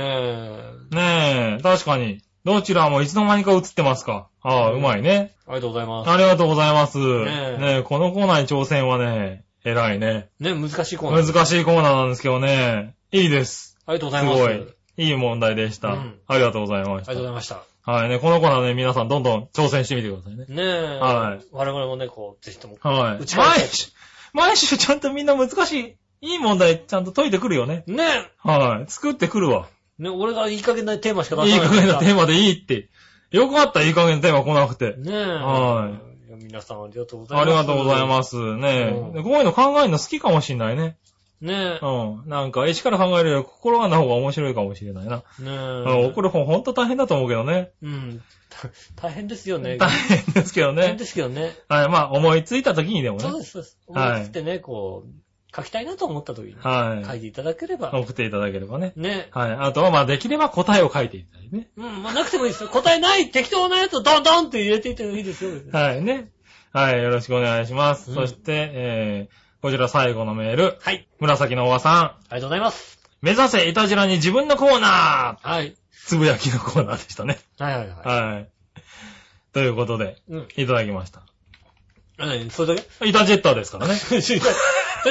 ねえ。え、確かに。どちらもいつの間にか映ってますか？ああ、うまいね。ありがとうございます。ありがとうございます。ねえねえ、このコーナーに挑戦はね、偉いね。ね、難しいコーナー。難しいコーナーなんですけどね。いいです。ありがとうございます。すごありがとい。いい問題でした。うんありがとうございましうございた。ました。はいね、このコーナーね、皆さんどんどん挑戦してみてくださいね。ねえ。はい我々もね、こう、ぜひとも。はい。打ち返毎週、毎週ちゃんとみんな難しい、いい問題ちゃんと解いてくるよね。ねはい。作ってくるわ。え。ね、俺がいい加減なテーマしか出いい加さない減なテーマでいいって。よかった、いい加減なテーマ来なくて。ねえ。。はいや皆さんありがとうございます。ありがとうございます。ねうんえ。こういうの考えるの好きかもしんないね。す。ねうん。なんか、一から考えるより心がな方が面白いかもしれないな。え。ねうん。え。送る本ほんと大変だと思うけどね。うん。大変ですよね。大変ですけどね大変で。すけどね。はい。まあ、思いついた時にでもね。そうです、そうです。はい思いつってね、こう、書きたいなと思った時にはい。書いていただければ。送っていただければね。ね。はい。あとは、まあ、できれば答えを書いていただいてね。うん、まあなくてもいいですよ。答えない適当なやつをドンドンって入れていってもいいですよ。はい。ね。はい。よろしくお願いします。うんそして、えー、こちら最後のメール。はい。紫のおばさん。ありがとうございます。目指せいたじらに自分のコーナーはい。つぶやきのコーナーでしたね。はいはいははい。ということで、い。うん。いただきました。何？それだけ？イタジェッターですからね。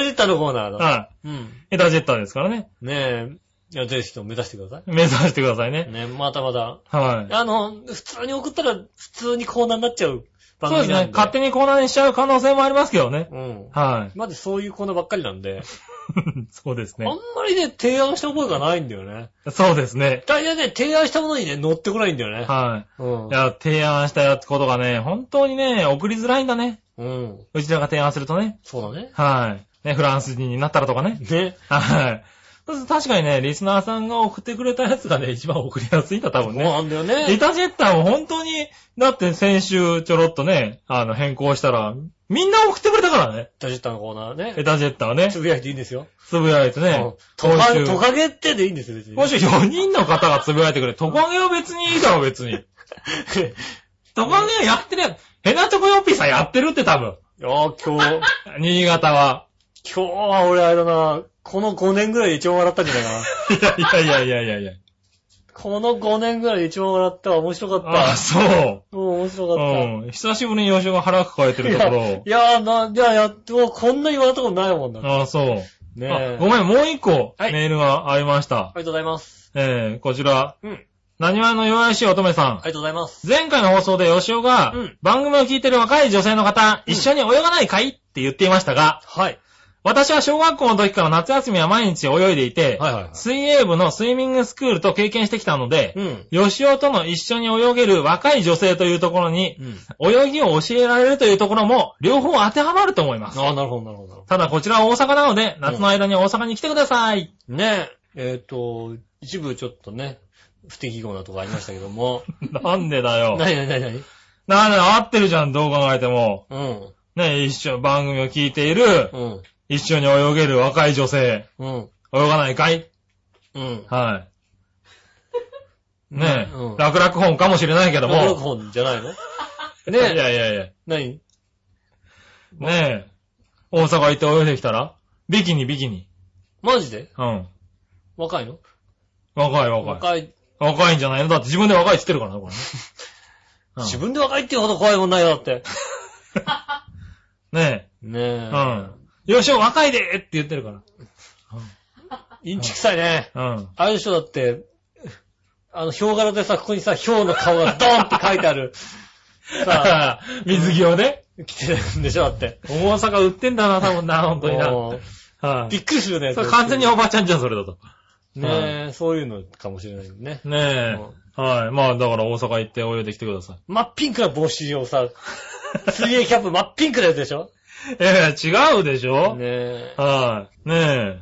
知りたい。それでったのコーナーだ。はうん。い。イタジェッターですからね。ねえ。いや、ぜひとも目指してくださ目指してくださいい。ね。ねまだまだ。はい。あの、普通に送ったら、普通にコーナーになっちゃう番組なんで。そうですね。勝手にコーナーにしちゃう可能性もありますけどね。うん。はい。まずそういうコーナーばっかりなんで。そうですねあん。まりね、提案した覚えがないんだよね。そうですね。大体ね、提案したものにね、乗ってこないんだよね。はうんい。い。や、提案したやつことがね、本当にね、送りづらいんだね。うん。うちらが提案するとね。そうだね。はい。ね、フランス人になったらとかね。ね。はい。確かにね、リスナーさんが送ってくれたやつがね、一番送りやすいんだ、多分そうね。なんだよね。リタジェッターも本当に、だって先週ちょろっとね、あの、変更したら、みんな送ってくれたからね。タジェッタのコーナーね。エタジェッターはねつ、ぶやいていいんですよ。つぶやいてねうん、トカ今週、トカゲってでいいんですよ、別に。今週4人の方がつぶやいてくれ。トカゲは別にいいだろ、別に。トカゲはやってるやん。ヘナチョコヨッピーさんやってるって多分。いやー今日、新潟は。今日は俺あれだな、この5年ぐらいで一番笑ったんじゃないかな。いやいやいやいやいや。この5年ぐらいで一番笑ったわ。面白かった。あ、そう。うん、面白かった。うん。久しぶりに吉尾が腹抱えてるところをい。やーな、いや、やって、もうこんな言われたことないもんだ。ねあそう。え。あごめん、もう一個はいメールがありました。ありがとうございます。えー、こちら。うん。何話の弱々しい乙女さんあ。りがとうございます。前回の放送で吉尾が、うん番組を聞いてる若い女性の方、うん一緒に泳がないかい？って言っていましたが、はい。私は小学校の時から夏休みは毎日泳いでいて、はいはいはい水泳部のスイミングスクールと経験してきたので、うん。吉尾との一緒に泳げる若い女性というところに、うん。泳ぎを教えられるというところも、両方当てはまると思います。ああ、なるほど、なるほど。ただこちらは大阪なので、夏の間に大阪に来てください。ねえ。えっ、と、一部ちょっとね、不適合なとこありましたけども。なんでだよ。なになになになになんで合ってるじゃん、どう考えても。うん。ね、一緒、番組を聞いている、うん。一緒に泳げる若い女性、うん。泳がないかい？うん。はい。ねえ、うん。楽々本かもしれないけど録も。本じゃないの？いねえ。やいやいや。何？ねえ。大阪行って泳いできたら？ビキニ、ビキニ。マジで？うん。若いの？若い若い。若い。若いんじゃないの？だって自分で若いって言ってるからな、これね。うん自分で若いっていうほど怖いもんないよ、だって。ね ねえ。え。うん。よしお、若いでって言ってるかインチ臭いね。ら。うん。あれでしょ、だって、あの、ヒョウ柄でさ、ここにさ、ヒョウの顔がドーンって書いてある。さ水着をね。あ、着てるんでしょ、だって。大阪売ってんだな、多分な、本当にな。はい。びっくりするね。それ完全におばちゃんじゃん、それだと。ねえ、そういうのかもしれないね。ねえ。はい。まあ、だから大阪行って泳いできてくださ真っピンクな帽子をさ、水泳キャップ真っピンクなやつでしょ？い。ええ、違うでしょ？ねえ。はい。ねえ。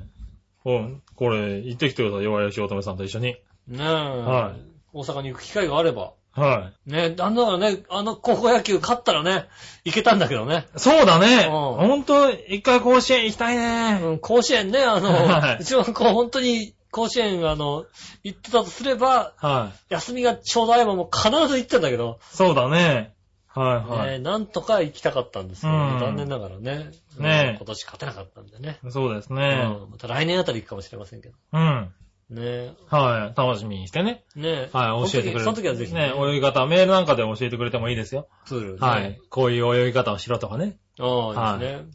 ここれ、行ってきてください。弱々し乙女さんと一緒に。ねえ。はい大阪に行く機会があれば。はねえ、なんだからね、あの高校野球勝ったらね、行けたんだけどね。い。そうだね。うんほんと、一回甲子園行きたいね。うん、甲子園ね、あはの、いうちの子本当に甲子園、あの、行ってたとすれば、はい。休みがちょうど合えばもう必ず行ってたんだけど、そうだね。はいはい。なんとか行きたかったんですけど、うん残念ながらね。ねえうん今年勝てなかったんでね。そうですうね。んまた来年あたり行くかもしれませんけど。うん。ねはい。楽しみにしてね。え。ねえ。はい。教えてくれる。その時はぜひね、泳ぎ方、メールなんかで教えてくれてもいいですよ。プール、ね。はい。。こういう泳ぎ方をしろとかね。ああ、ですね。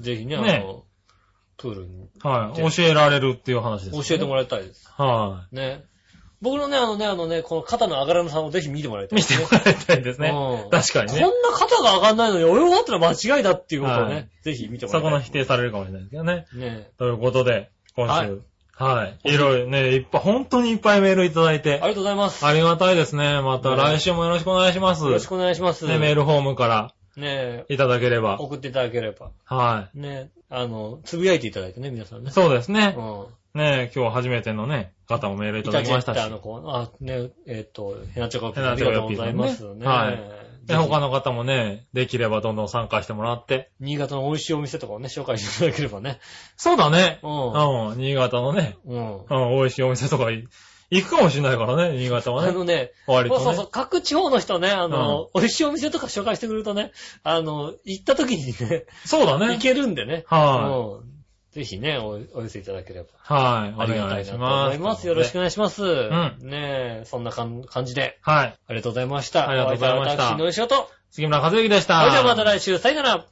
ぜひね、あの、ねプールにはい。で教えられるっていう話です、ね。教えてもらいたいです。はね。僕のね、あのね、あのね、この肩の上がらなさをぜひ見てもらいい。たい。見てもらいたいですねうん。確かにね。こんな肩が上がんないのに泳がったら間違いだっていうことをね、はいぜひ見てもらいたい。そこの否定されるかもしれないですけどね。ねということで、今はい週。はい。いろいろね、いっぱい、本当にいっぱいメールいただいてあり。がとうございます。ありがたいですね。またね来週もよろしくお願いします。よろしくお願いします。ね、メールフォームからねいただければ。送っていただければ。はねあの、つぶやいていただいてね、皆さんねい。。そうですね。うん。ね今日初めてのね、方もメールいただきましたし。イタジェッターの子、あ、ね、えっ、と、ヘナチョコピーヘナチョコありがとうございますね。はいぜで、ひ他の方もね、できればどんどん参加してもらって。新潟の美味しいお店とかをね、紹介していただければね。そうだね。ううん。新潟のね、ん。うん。うん、美味しいお店とかい行くかもしれないからね、新潟はね。あのね、割とね。そうそうそう、各地方の人ね、あの、美味しいお店とか紹介してくれるとね、あの、行った時にね、そうだね。行けるんでね。はうんぜひね、おお寄せいただければ。い。はい。ありがたいなと思。います。よろしくお願いします。んねえ、そんなかん感じで。はい。ありがとうございました。ありがとうございました私の仕事。杉村和之でした。それではまた来週、さよなら。